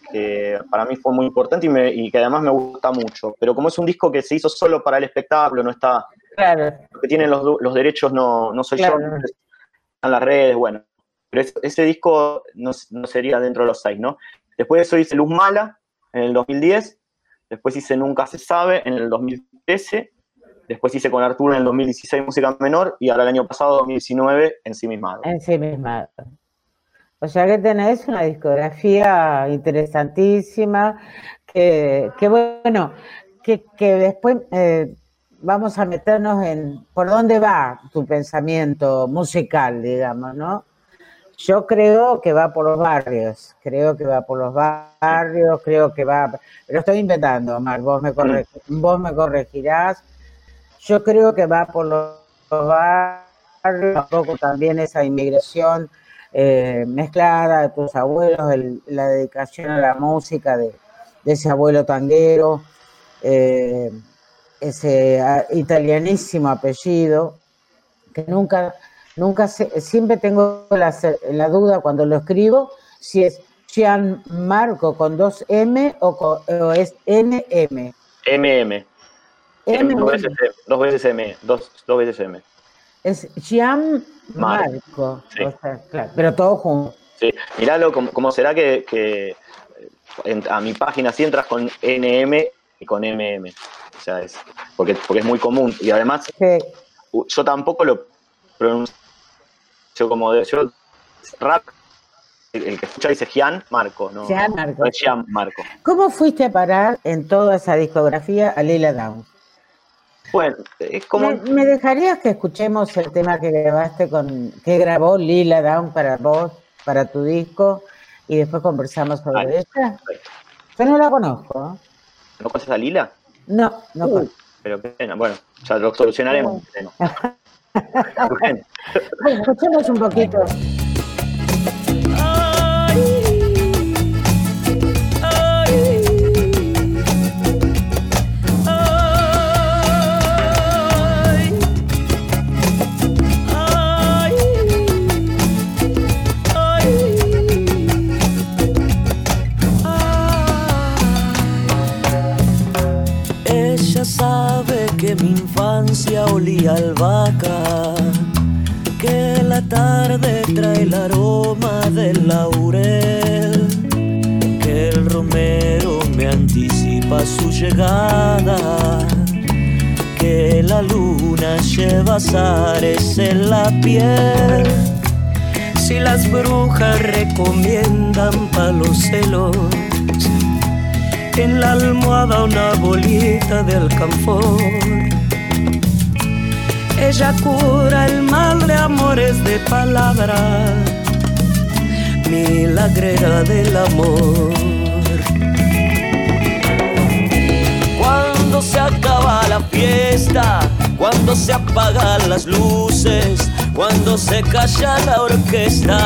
para mí fue muy importante y, que además me gusta mucho. Pero como es un disco que se hizo solo para el espectáculo, no está. Claro. que tienen los, derechos no, no soy yo, están las redes, bueno. Pero ese, disco no, no, sería dentro de los seis, ¿no? Después de eso hice Luz Mala en el 2010, después hice Nunca se sabe en el 2000 después hice con Arturo en el 2016 música menor y ahora el año pasado, 2019, en sí mismado. En sí mismado. O sea que tenés una discografía interesantísima, que, bueno, que, después eh, vamos a meternos en por dónde va tu pensamiento musical, digamos, ¿no? Yo creo que va por los barrios, creo que va por los barrios, creo que va, lo estoy inventando, Omar, vos me, vos me corregirás. Yo creo que va por los barrios, un poco también esa inmigración eh, mezclada de tus abuelos, la dedicación a la música de, ese abuelo tanguero, eh, ese ah, italianísimo apellido, que nunca Nunca sé, siempre tengo la, duda cuando lo escribo si es Marco con dos M o, es NM. MM. M. Dos veces, dos veces M. Dos, veces M. Es Gian Marco. pero todo junto. Sí, miralo, como, será que, a mi página si entras con NM y con MM. O sea, es, porque, porque es muy común. Y además, yo tampoco lo pronuncio yo como de, yo rap, el, que escucha dice Gian Marco, ¿no? Gian Marco. Gian Marco. ¿Cómo fuiste a parar en toda esa discografía a Lila Down? Bueno, es como. ¿Me, dejarías que escuchemos el tema que grabaste con. que grabó Lila Down para vos, para tu disco, y después conversamos sobre ella? Yo no la conozco. ¿No conoces a Lila? No, no uh, Pero pena, bueno, ya lo solucionaremos. bueno, [LAUGHS] escuchemos un poquito. Olía albahaca, que la tarde trae el aroma del laurel, que el romero me anticipa su llegada, que la luna lleva azares en la piel. Si las brujas recomiendan palos celos, en la almohada una bolita de alcanfor. Ella cura el mal de amores de palabra, milagrera del amor. Cuando se acaba la fiesta, cuando se apagan las luces, cuando se calla la orquesta.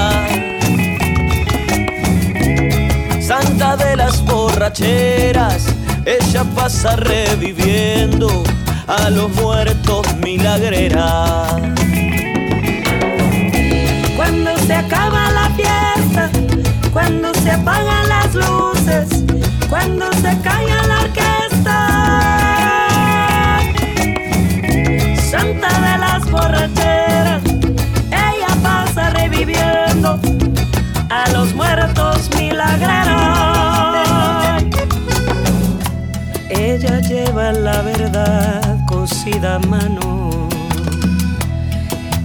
Santa de las borracheras, ella pasa reviviendo a los muertos milagrera. Cuando se acaba la fiesta, cuando se apagan las luces, cuando se calla la orquesta, santa de las borracheras, ella pasa reviviendo a los muertos milagreros. Ella lleva la verdad cosida a mano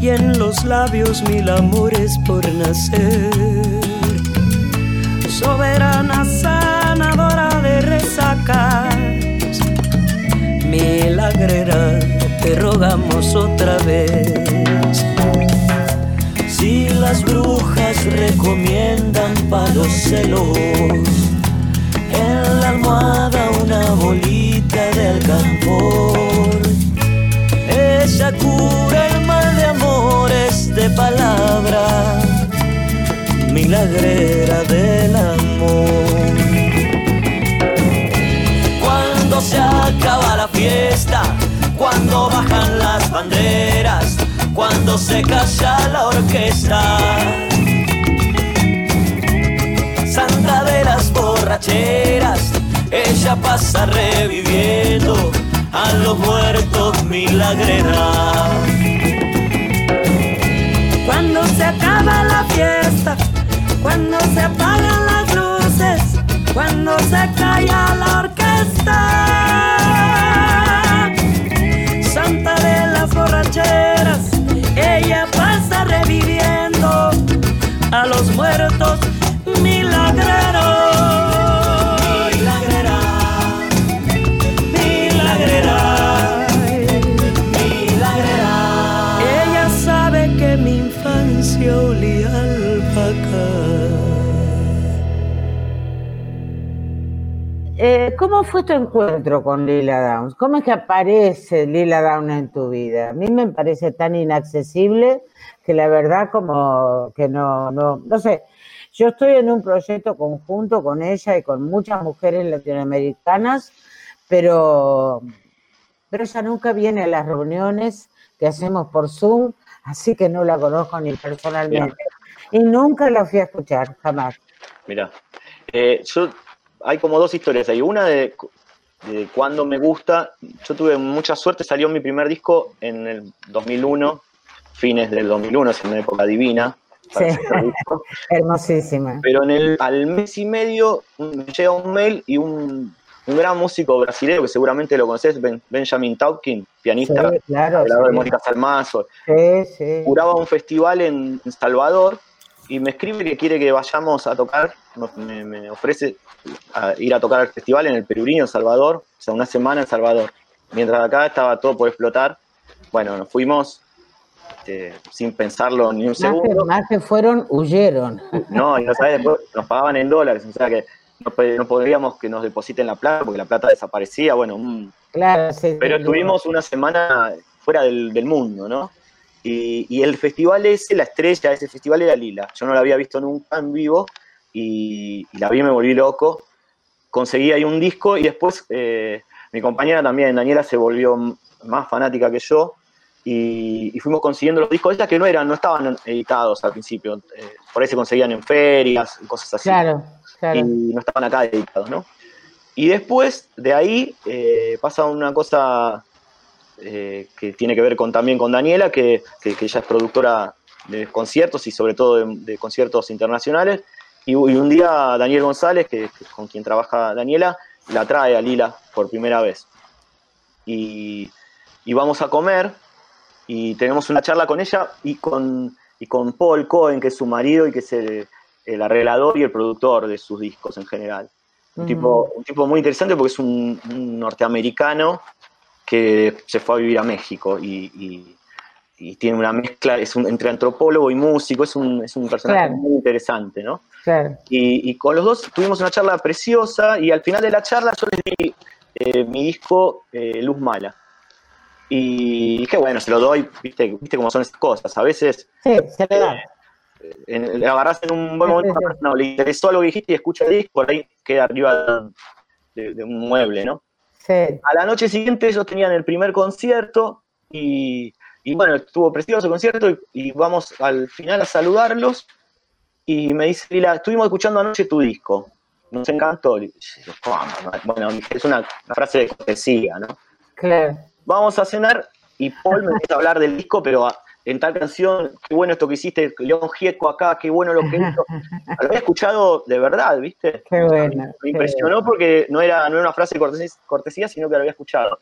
y en los labios mil amores por nacer. Soberana sanadora de resacas, milagrera, te rogamos otra vez. Si las brujas recomiendan palos celos, en la almohada una bolita de alcanfor, ella cura el mal de amores de palabra, milagrera del amor. Cuando se acaba la fiesta, cuando bajan las banderas, cuando se calla la orquesta. Santa de las borracheras, ella pasa reviviendo a los muertos milagrera. Cuando se acaba la fiesta, cuando se apagan las luces, cuando se calla la orquesta. Santa de las borracheras, ella pasa reviviendo a los muertos milagreros. Eh, ¿Cómo fue tu encuentro con Lila Downs? ¿Cómo es que aparece Lila Downs en tu vida? A mí me parece tan inaccesible que la verdad como que no, no, no sé. Yo estoy en un proyecto conjunto con ella y con muchas mujeres latinoamericanas, pero, pero ella nunca viene a las reuniones que hacemos por Zoom, así que no la conozco ni personalmente. Y nunca la fui a escuchar, jamás. Mira, eh, yo hay como dos historias ahí. Una de, de cuando me gusta. Yo tuve mucha suerte, salió mi primer disco en el 2001, fines del 2001, es una época divina. Sí. [LAUGHS] Hermosísima. Pero en el, al mes y medio me llega un mail y un, un gran músico brasileño que seguramente lo conoces, Ben- Benjamin Taupkin, pianista, Sí, claro. creador de sí. Mónica Salmazo, Sí, sí. curaba un festival en, en Salvador y me escribe que quiere que vayamos a tocar, me, me ofrece a ir a tocar al festival en el Perurino, en Salvador, o sea, una semana en Salvador. Mientras acá estaba todo por explotar, bueno, nos fuimos este, sin pensarlo ni un Más que, segundo. más que fueron, huyeron. No, y no sabes, después nos pagaban en dólares, o sea que no, no podríamos que nos depositen la plata porque la plata desaparecía, bueno, Claro, sí. pero sí, estuvimos una semana fuera del, del mundo, ¿no? Y, y el festival ese, la estrella de ese festival era Lila. Yo no la había visto nunca en vivo y, y la vi me volví loco. Conseguí ahí un disco y después eh, mi compañera también, Daniela, se volvió más fanática que yo y, y fuimos consiguiendo los discos. Estas que no eran, no estaban editados al principio. eh, por ahí se conseguían en ferias, y cosas así Claro, claro. y no estaban acá dedicados, ¿no? Y después de ahí eh, pasa una cosa eh, que tiene que ver con, también con Daniela, que, que- que ella es productora de conciertos y sobre todo de, de conciertos internacionales. Y, y un día Daniel González, que, que con quien trabaja Daniela, la trae a Lila por primera vez. Y, y vamos a comer y tenemos una charla con ella y con, y con Paul Cohen, que es su marido y que es el, el arreglador y el productor de sus discos en general. Un, tipo, un tipo muy interesante porque es un, un norteamericano que se fue a vivir a México y, y- y tiene una mezcla, es un, entre antropólogo y músico, es un, es un personaje Claro. muy interesante, ¿no? Claro. Y, y con los dos tuvimos una charla preciosa y al final de la charla yo les di eh, mi disco eh, Luz Mala. Y qué bueno, se lo doy, viste, viste cómo son esas cosas. A veces Sí, se le da. en- le agarrás en un buen momento a sí, una sí. persona, o le interesó algo que dijiste y escucha el disco, por ahí queda arriba de, de un mueble, ¿no? Sí. A la noche siguiente ellos tenían el primer concierto y, y bueno, estuvo precioso el concierto y, y vamos al final a saludarlos y me dice, Lila, estuvimos escuchando anoche tu disco, nos encantó. Y yo, "¿Cómo? Bueno, es una, una frase de cortesía, ¿no? Claro. Vamos a cenar y Paul me empieza a hablar del disco, pero a- en tal canción, qué bueno esto que hiciste, León Gieco acá, qué bueno lo que hizo. Lo había escuchado de verdad, ¿viste? Qué bueno. Me impresionó porque no era, no era una frase de cortesía, cortesía, sino que lo había escuchado.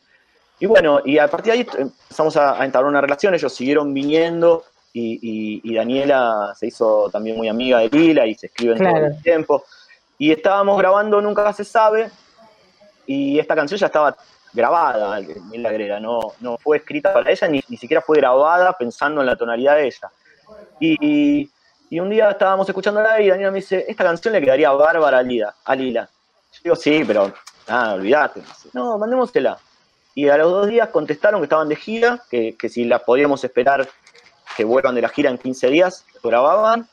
y bueno, y a partir de ahí empezamos a, entablar una relación, ellos siguieron viniendo y, Daniela se hizo también muy amiga de Lila y se escriben todo el tiempo. Y estábamos grabando Nunca se sabe y esta canción ya estaba grabada, la Agrera, no, no fue escrita para ella, ni, ni siquiera fue grabada pensando en la tonalidad de ella. Y, y, un día estábamos escuchándola y Daniela me dice, esta canción le quedaría bárbara a Lila. A Lila. Yo digo, sí, pero nada, olvídate. No, mandémosela. Y a los dos días contestaron que estaban de gira, que, que si las podíamos esperar que vuelvan de la gira en 15 días, grababan.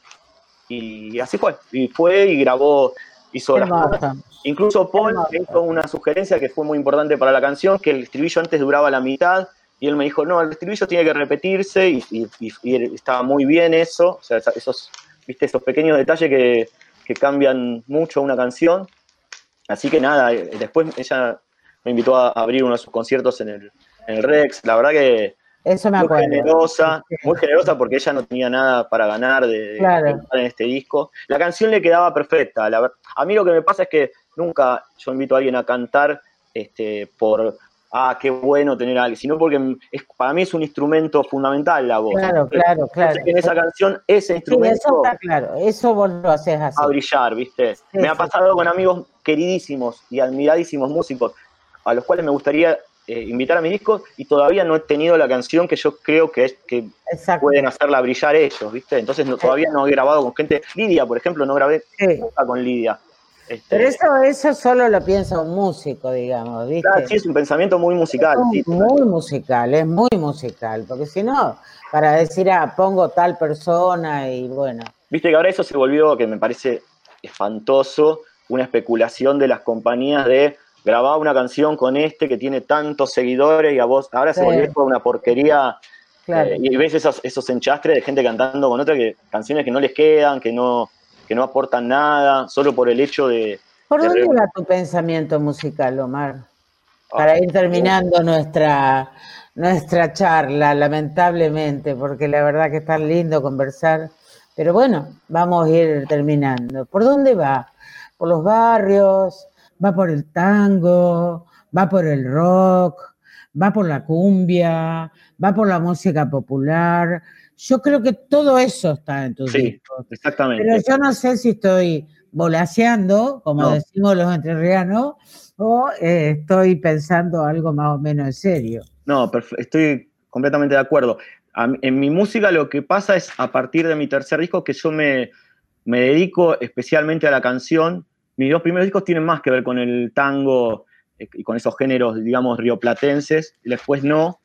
Y así fue. Y fue y grabó, hizo las cosas. Incluso Paul hizo una sugerencia que fue muy importante para la canción, que el estribillo antes duraba la mitad, y él me dijo, no, el estribillo tiene que repetirse, y, estaba muy bien eso, o sea, esos, viste, esos pequeños detalles que, que cambian mucho una canción. Así que nada, eh, después ella me invitó a abrir uno de sus conciertos en el, en el Rex. La verdad que Eso me muy generosa, muy generosa porque ella no tenía nada para ganar de, en este disco. La canción le quedaba perfecta. a mí lo que me pasa es que nunca yo invito a alguien a cantar este, por, ah, qué bueno tener a alguien, sino porque es, para mí es un instrumento fundamental la voz. Claro, claro, claro. en esa canción ese instrumento... eso está claro, eso vos lo haces así. A brillar, ¿viste? me ha pasado con amigos queridísimos y admiradísimos músicos, a los cuales me gustaría eh, invitar a mi disco y todavía no he tenido la canción que yo creo que, es, que pueden hacerla brillar ellos, ¿viste? Entonces todavía no he grabado con gente. Lidia, por ejemplo, no grabé nunca con Lidia. Este, Pero eso, eso solo lo piensa un músico, digamos, ¿viste? Claro, sí, es un pensamiento muy musical. Muy, muy musical, es muy musical, porque si no, para decir, ah, pongo tal persona y bueno. Viste que ahora eso se volvió, que me parece espantoso, una especulación de las compañías de grabar una canción con este que tiene tantos seguidores y a vos, ahora se volvió una porquería. Eh, y ves esos, esos enchastres de gente cantando con otra que canciones que no les quedan, que no, que no aportan nada, solo por el hecho de... ¿Por dónde va tu pensamiento musical, Omar? Para ir terminando nuestra, nuestra charla, lamentablemente, porque la verdad que está lindo conversar. Pero bueno, vamos a ir terminando. ¿Por dónde va? ¿Por los barrios? ¿Va por el tango? ¿Va por el rock? ¿Va por la cumbia? ¿Va por la música popular? Yo creo que todo eso está en tus sí, Exactamente. Pero yo no sé si estoy volaseando, como decimos los entrerrianos, o eh, estoy pensando algo más o menos en serio. No, estoy completamente de acuerdo. en mi música lo que pasa es a partir de mi tercer disco que yo me, me dedico especialmente a la canción. Mis dos primeros discos tienen más que ver con el tango eh, y con esos géneros, digamos, rioplatenses, después no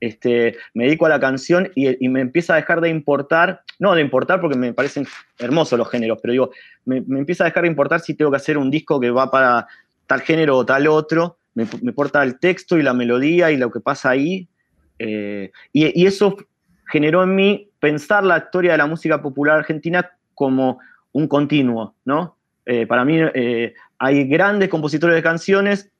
este, me dedico a la canción y, me empieza a dejar de importar, no de importar porque me parecen hermosos los géneros, pero digo, me, empieza a dejar de importar si tengo que hacer un disco que va para tal género o tal otro, me, importa el texto y la melodía y lo que pasa ahí. Eh, y, eso generó en mí pensar la historia de la música popular argentina como un continuo, ¿no? Eh, para mí eh, hay grandes compositores de canciones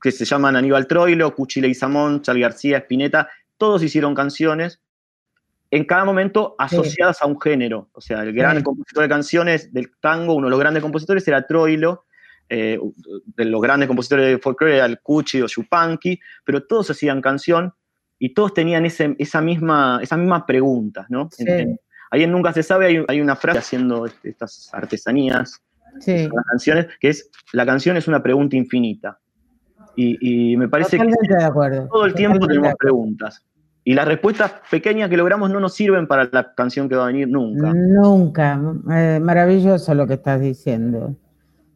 que se llaman Aníbal Troilo, Cuchi Leguizamón, Charlie García, Spinetta, todos hicieron canciones en cada momento asociadas a un género. O sea, el gran compositor de canciones del tango, uno de los grandes compositores era Troilo, eh, de los grandes compositores de folclore era el Cuchi o Chupanqui, pero todos hacían canción y todos tenían esa, misma, esa misma pregunta, ¿no? ahí en Nunca se sabe hay, una frase haciendo estas artesanías, las canciones, que es, la canción es una pregunta infinita. Y, me parece que todo el tiempo tenemos preguntas. Y las respuestas pequeñas que logramos no nos sirven para la canción que va a venir nunca. Nunca. Eh, maravilloso lo que estás diciendo.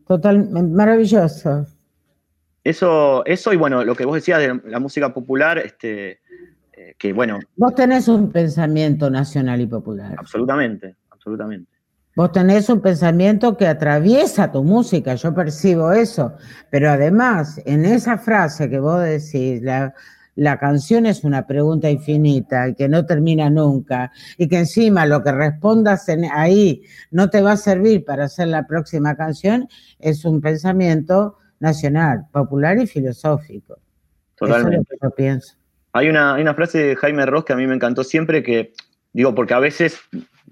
Total, maravilloso. Eso, eso y bueno, lo que vos decías de la música popular, este, eh, que bueno. Vos tenés un pensamiento nacional y popular. Absolutamente, absolutamente. Vos tenés un pensamiento que atraviesa tu música, yo percibo eso, pero además en esa frase que vos decís, la, canción es una pregunta infinita y que no termina nunca y que encima lo que respondas ahí no te va a servir para hacer la próxima canción, es un pensamiento nacional, popular y filosófico. Totalmente. Eso es lo que yo pienso. Hay una, hay una frase de Jaime Ross que a mí me encantó siempre que, digo, porque a veces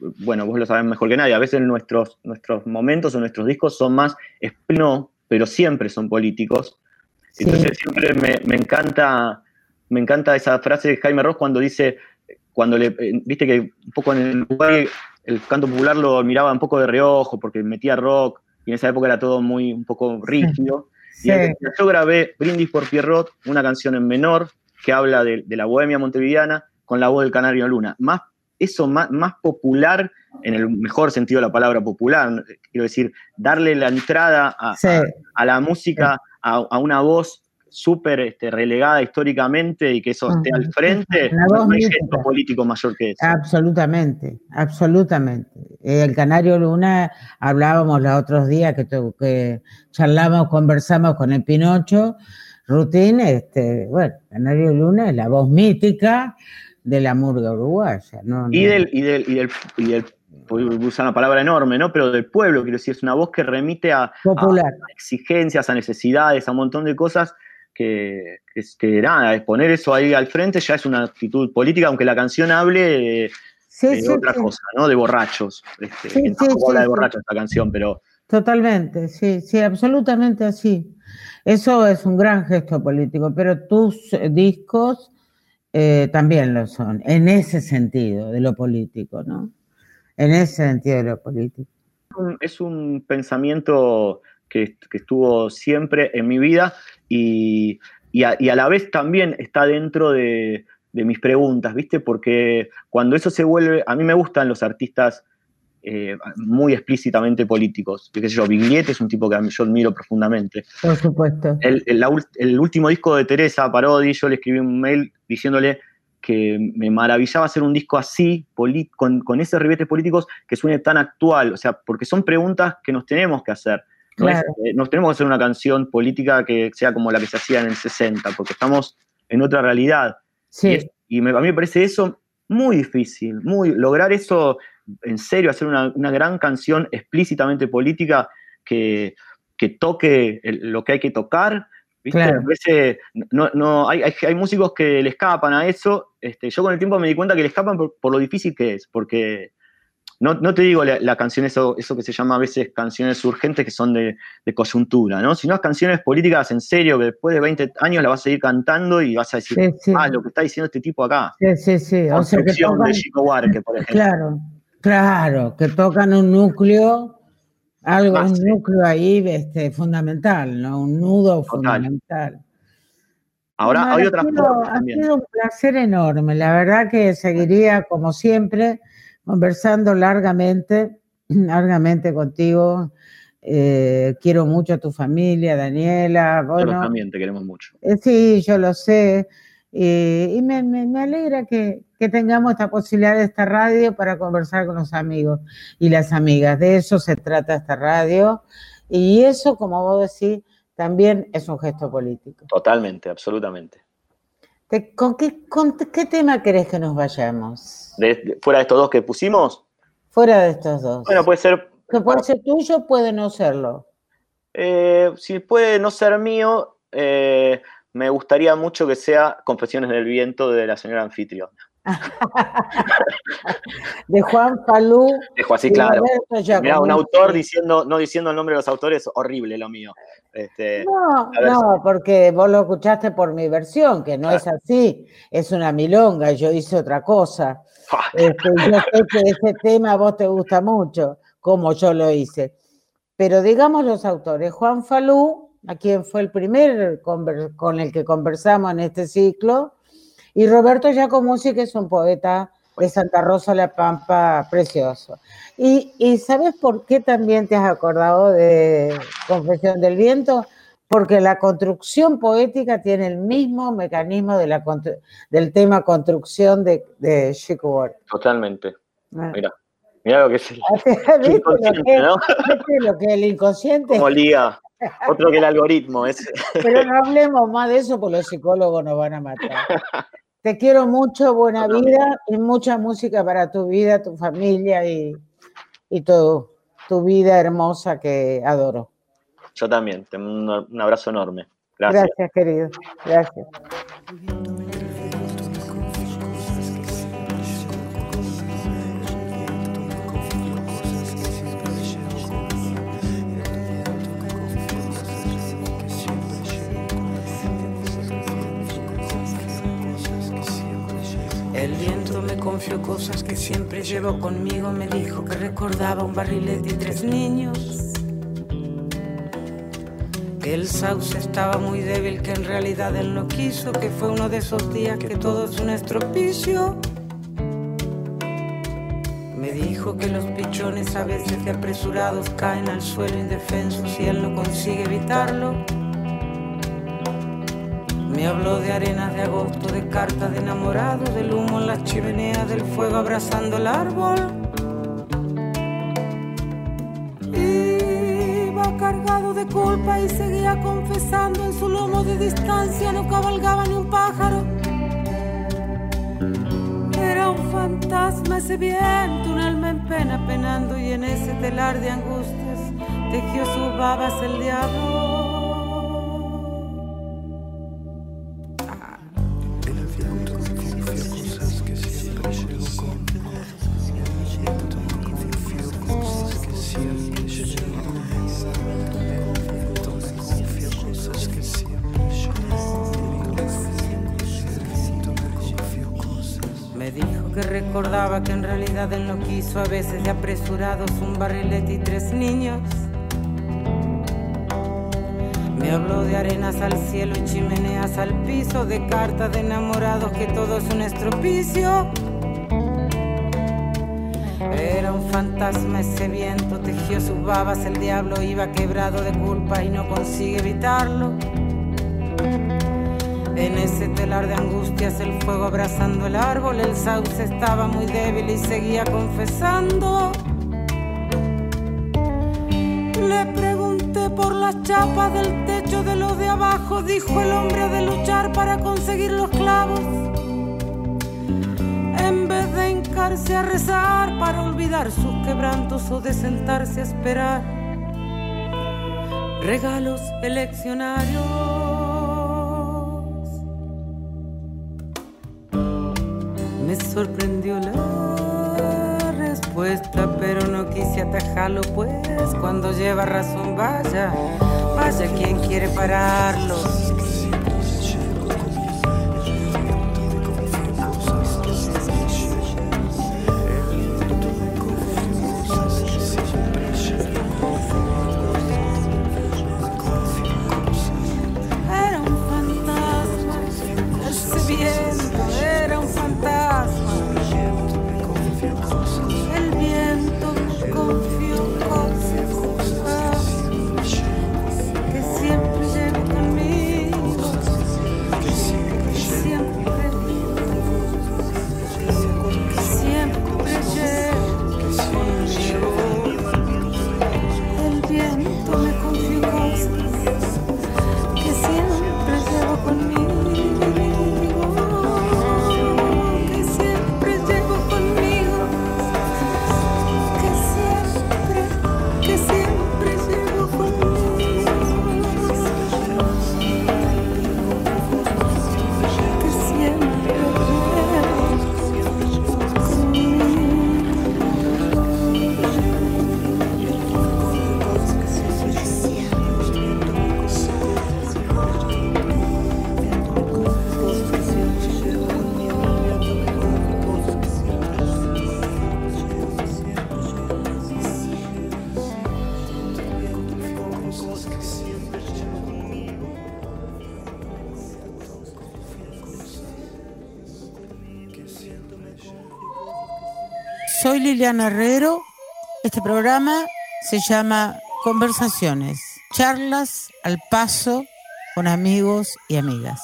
bueno, vos lo sabés mejor que nadie, a veces nuestros, nuestros momentos o nuestros discos son más, no, pero siempre son políticos. Entonces siempre me, encanta me encanta esa frase de Jaime Ross cuando dice, cuando le, eh, viste que un poco en el Uruguay el canto popular lo miraba un poco de reojo porque metía rock y en esa época era todo muy un poco rígido. Y yo grabé Brindis por Pierrot, una canción en menor que habla de, la bohemia montevideana con la voz del Canario Luna. Más, eso más, más popular, en el mejor sentido de la palabra popular, quiero decir, darle la entrada a, la música, a, una voz súper este, relegada históricamente y que eso esté al frente, no hay gesto político mayor que eso. Absolutamente, absolutamente. El Canario Luna, hablábamos los otros días que, que charlamos, conversamos con el Pinocho, Rutín, este, bueno, Canario Luna es la voz mítica de la murga uruguaya. Y, del, y, del, y, del, y del usar una palabra enorme, ¿no? Pero del pueblo, quiero decir, es una voz que remite a, a exigencias, a necesidades, a un montón de cosas que, que, nada, exponer eso ahí al frente ya es una actitud política, aunque la canción hable de, otra cosa, ¿no? De borrachos. Este, habla de borrachos esta canción, pero. Totalmente, sí, sí, absolutamente así. Eso es un gran gesto político, pero tus discos eh, también lo son, en ese sentido de lo político, ¿no? En ese sentido de lo político. Es un pensamiento que, estuvo siempre en mi vida y, a, la vez también está dentro de, mis preguntas, ¿viste? Porque cuando eso se vuelve, a mí me gustan los artistas eh, muy explícitamente políticos. Qué sé yo, Biglietti es un tipo que yo admiro profundamente. Por supuesto. El, último disco de Teresa Parodi, yo le escribí un mail diciéndole que me maravillaba hacer un disco así, con, con esos ribetes políticos, que suene tan actual. O sea, porque son preguntas que nos tenemos que hacer. Eh, nos tenemos que hacer una canción política que sea como la que se hacía en el 60, porque estamos en otra realidad. Sí. Y, a mí me parece eso muy difícil, muy, lograr eso en serio, hacer una, gran canción explícitamente política que, toque lo que hay que tocar. A veces no, no, hay, hay, músicos que le escapan a eso. Este, yo con el tiempo me di cuenta que le escapan por lo difícil que es, porque no, te digo la, canción, eso, eso que se llama a veces canciones urgentes que son de, coyuntura, ¿no? Sino canciones políticas en serio, que después de 20 años la vas a seguir cantando y vas a decir, ah, lo que está diciendo este tipo acá. Sí, sí, sí. O sea que de Chico Huarque, por ejemplo. Claro, claro, que tocan un núcleo, algo, un núcleo ahí este, fundamental, ¿no? Un nudo fundamental. Ahora hay otras cosas. Ha sido un placer enorme, la verdad que seguiría como siempre conversando largamente, [CLEARS THROAT] largamente contigo. Eh, quiero mucho a tu familia, Daniela. Bueno, también te queremos mucho. Eh, sí, yo lo sé. Y me, me, alegra que, que, tengamos esta posibilidad de esta radio para conversar con los amigos y las amigas. De eso se trata esta radio. Y eso, como vos decís, también es un gesto político. Totalmente, absolutamente. ¿Con qué, con qué tema querés que nos vayamos? ¿Fuera de estos dos que pusimos? Fuera de estos dos. Bueno, puede ser. Que puede ser tuyo, puede no serlo. Eh, si puede no ser mío, eh, me gustaría mucho que sea Confesiones del Viento de la señora anfitriona. [LAUGHS] de Juan Falú. Dejo así, claro. Mira, un autor diciendo, no diciendo el nombre de los autores, horrible lo mío. Este, no, no, porque vos lo escuchaste por mi versión, que no es así, es una milonga, yo hice otra cosa. Este, yo sé que [LAUGHS] ese tema a vos te gusta mucho, como yo lo hice. Pero digamos los autores, Juan Falú, a quien fue el primer con el que conversamos en este ciclo, y Roberto Giacomuzzi, que es un poeta de Santa Rosa La Pampa precioso. Y, ¿sabes por qué también te has acordado de Confesión del Viento? Porque la construcción poética tiene el mismo mecanismo de la, del tema construcción de, de Chico Totalmente. Ah. Mira. Mira lo que es el, inconsciente, ¿no? lo que el inconsciente. Como liga. Otro que el algoritmo. [LAUGHS] Es. Pero no hablemos más de eso porque los psicólogos nos van a matar. [LAUGHS] Te quiero mucho, buena vida y mucha música para tu vida, tu familia y, y tu, tu vida hermosa que adoro. Yo también, te mando un abrazo enorme. Gracias. Gracias, querido. Gracias. Confió cosas que siempre llevo conmigo. Me dijo que recordaba un barrilete y tres niños. Que el sauce estaba muy débil, que en realidad él no quiso. Que fue uno de esos días que todo es un estropicio. Me dijo que los pichones a veces de apresurados caen al suelo indefensos y él no consigue evitarlo. Me habló de arenas de agosto, de cartas de enamorado, del humo en las chimeneas, del fuego abrazando el árbol. Iba cargado de culpa y seguía confesando en su lomo de distancia, no cabalgaba ni un pájaro. Era un fantasma ese viento, un alma en pena penando y en ese telar de angustias tejió sus babas el diablo. A veces de apresurados un barrilete y tres niños. Me habló de arenas al cielo y chimeneas al piso, de cartas de enamorados que todo es un estropicio. Era un fantasma ese viento, tejió sus babas, el diablo iba quebrado de culpa y no consigue evitarlo. En ese telar de angustias, el fuego abrazando el árbol, el sauce estaba muy débil y seguía confesando. Le pregunté por las chapas del techo de lo de abajo, dijo el hombre de luchar para conseguir los clavos. En vez de hincarse a rezar para olvidar sus quebrantos o de sentarse a esperar regalos eleccionarios. Sorprendió la respuesta, pero no quise atajarlo, pues cuando lleva razón, vaya, vaya quien quiere pararlo. Este programa se llama Conversaciones, charlas al paso con amigos y amigas.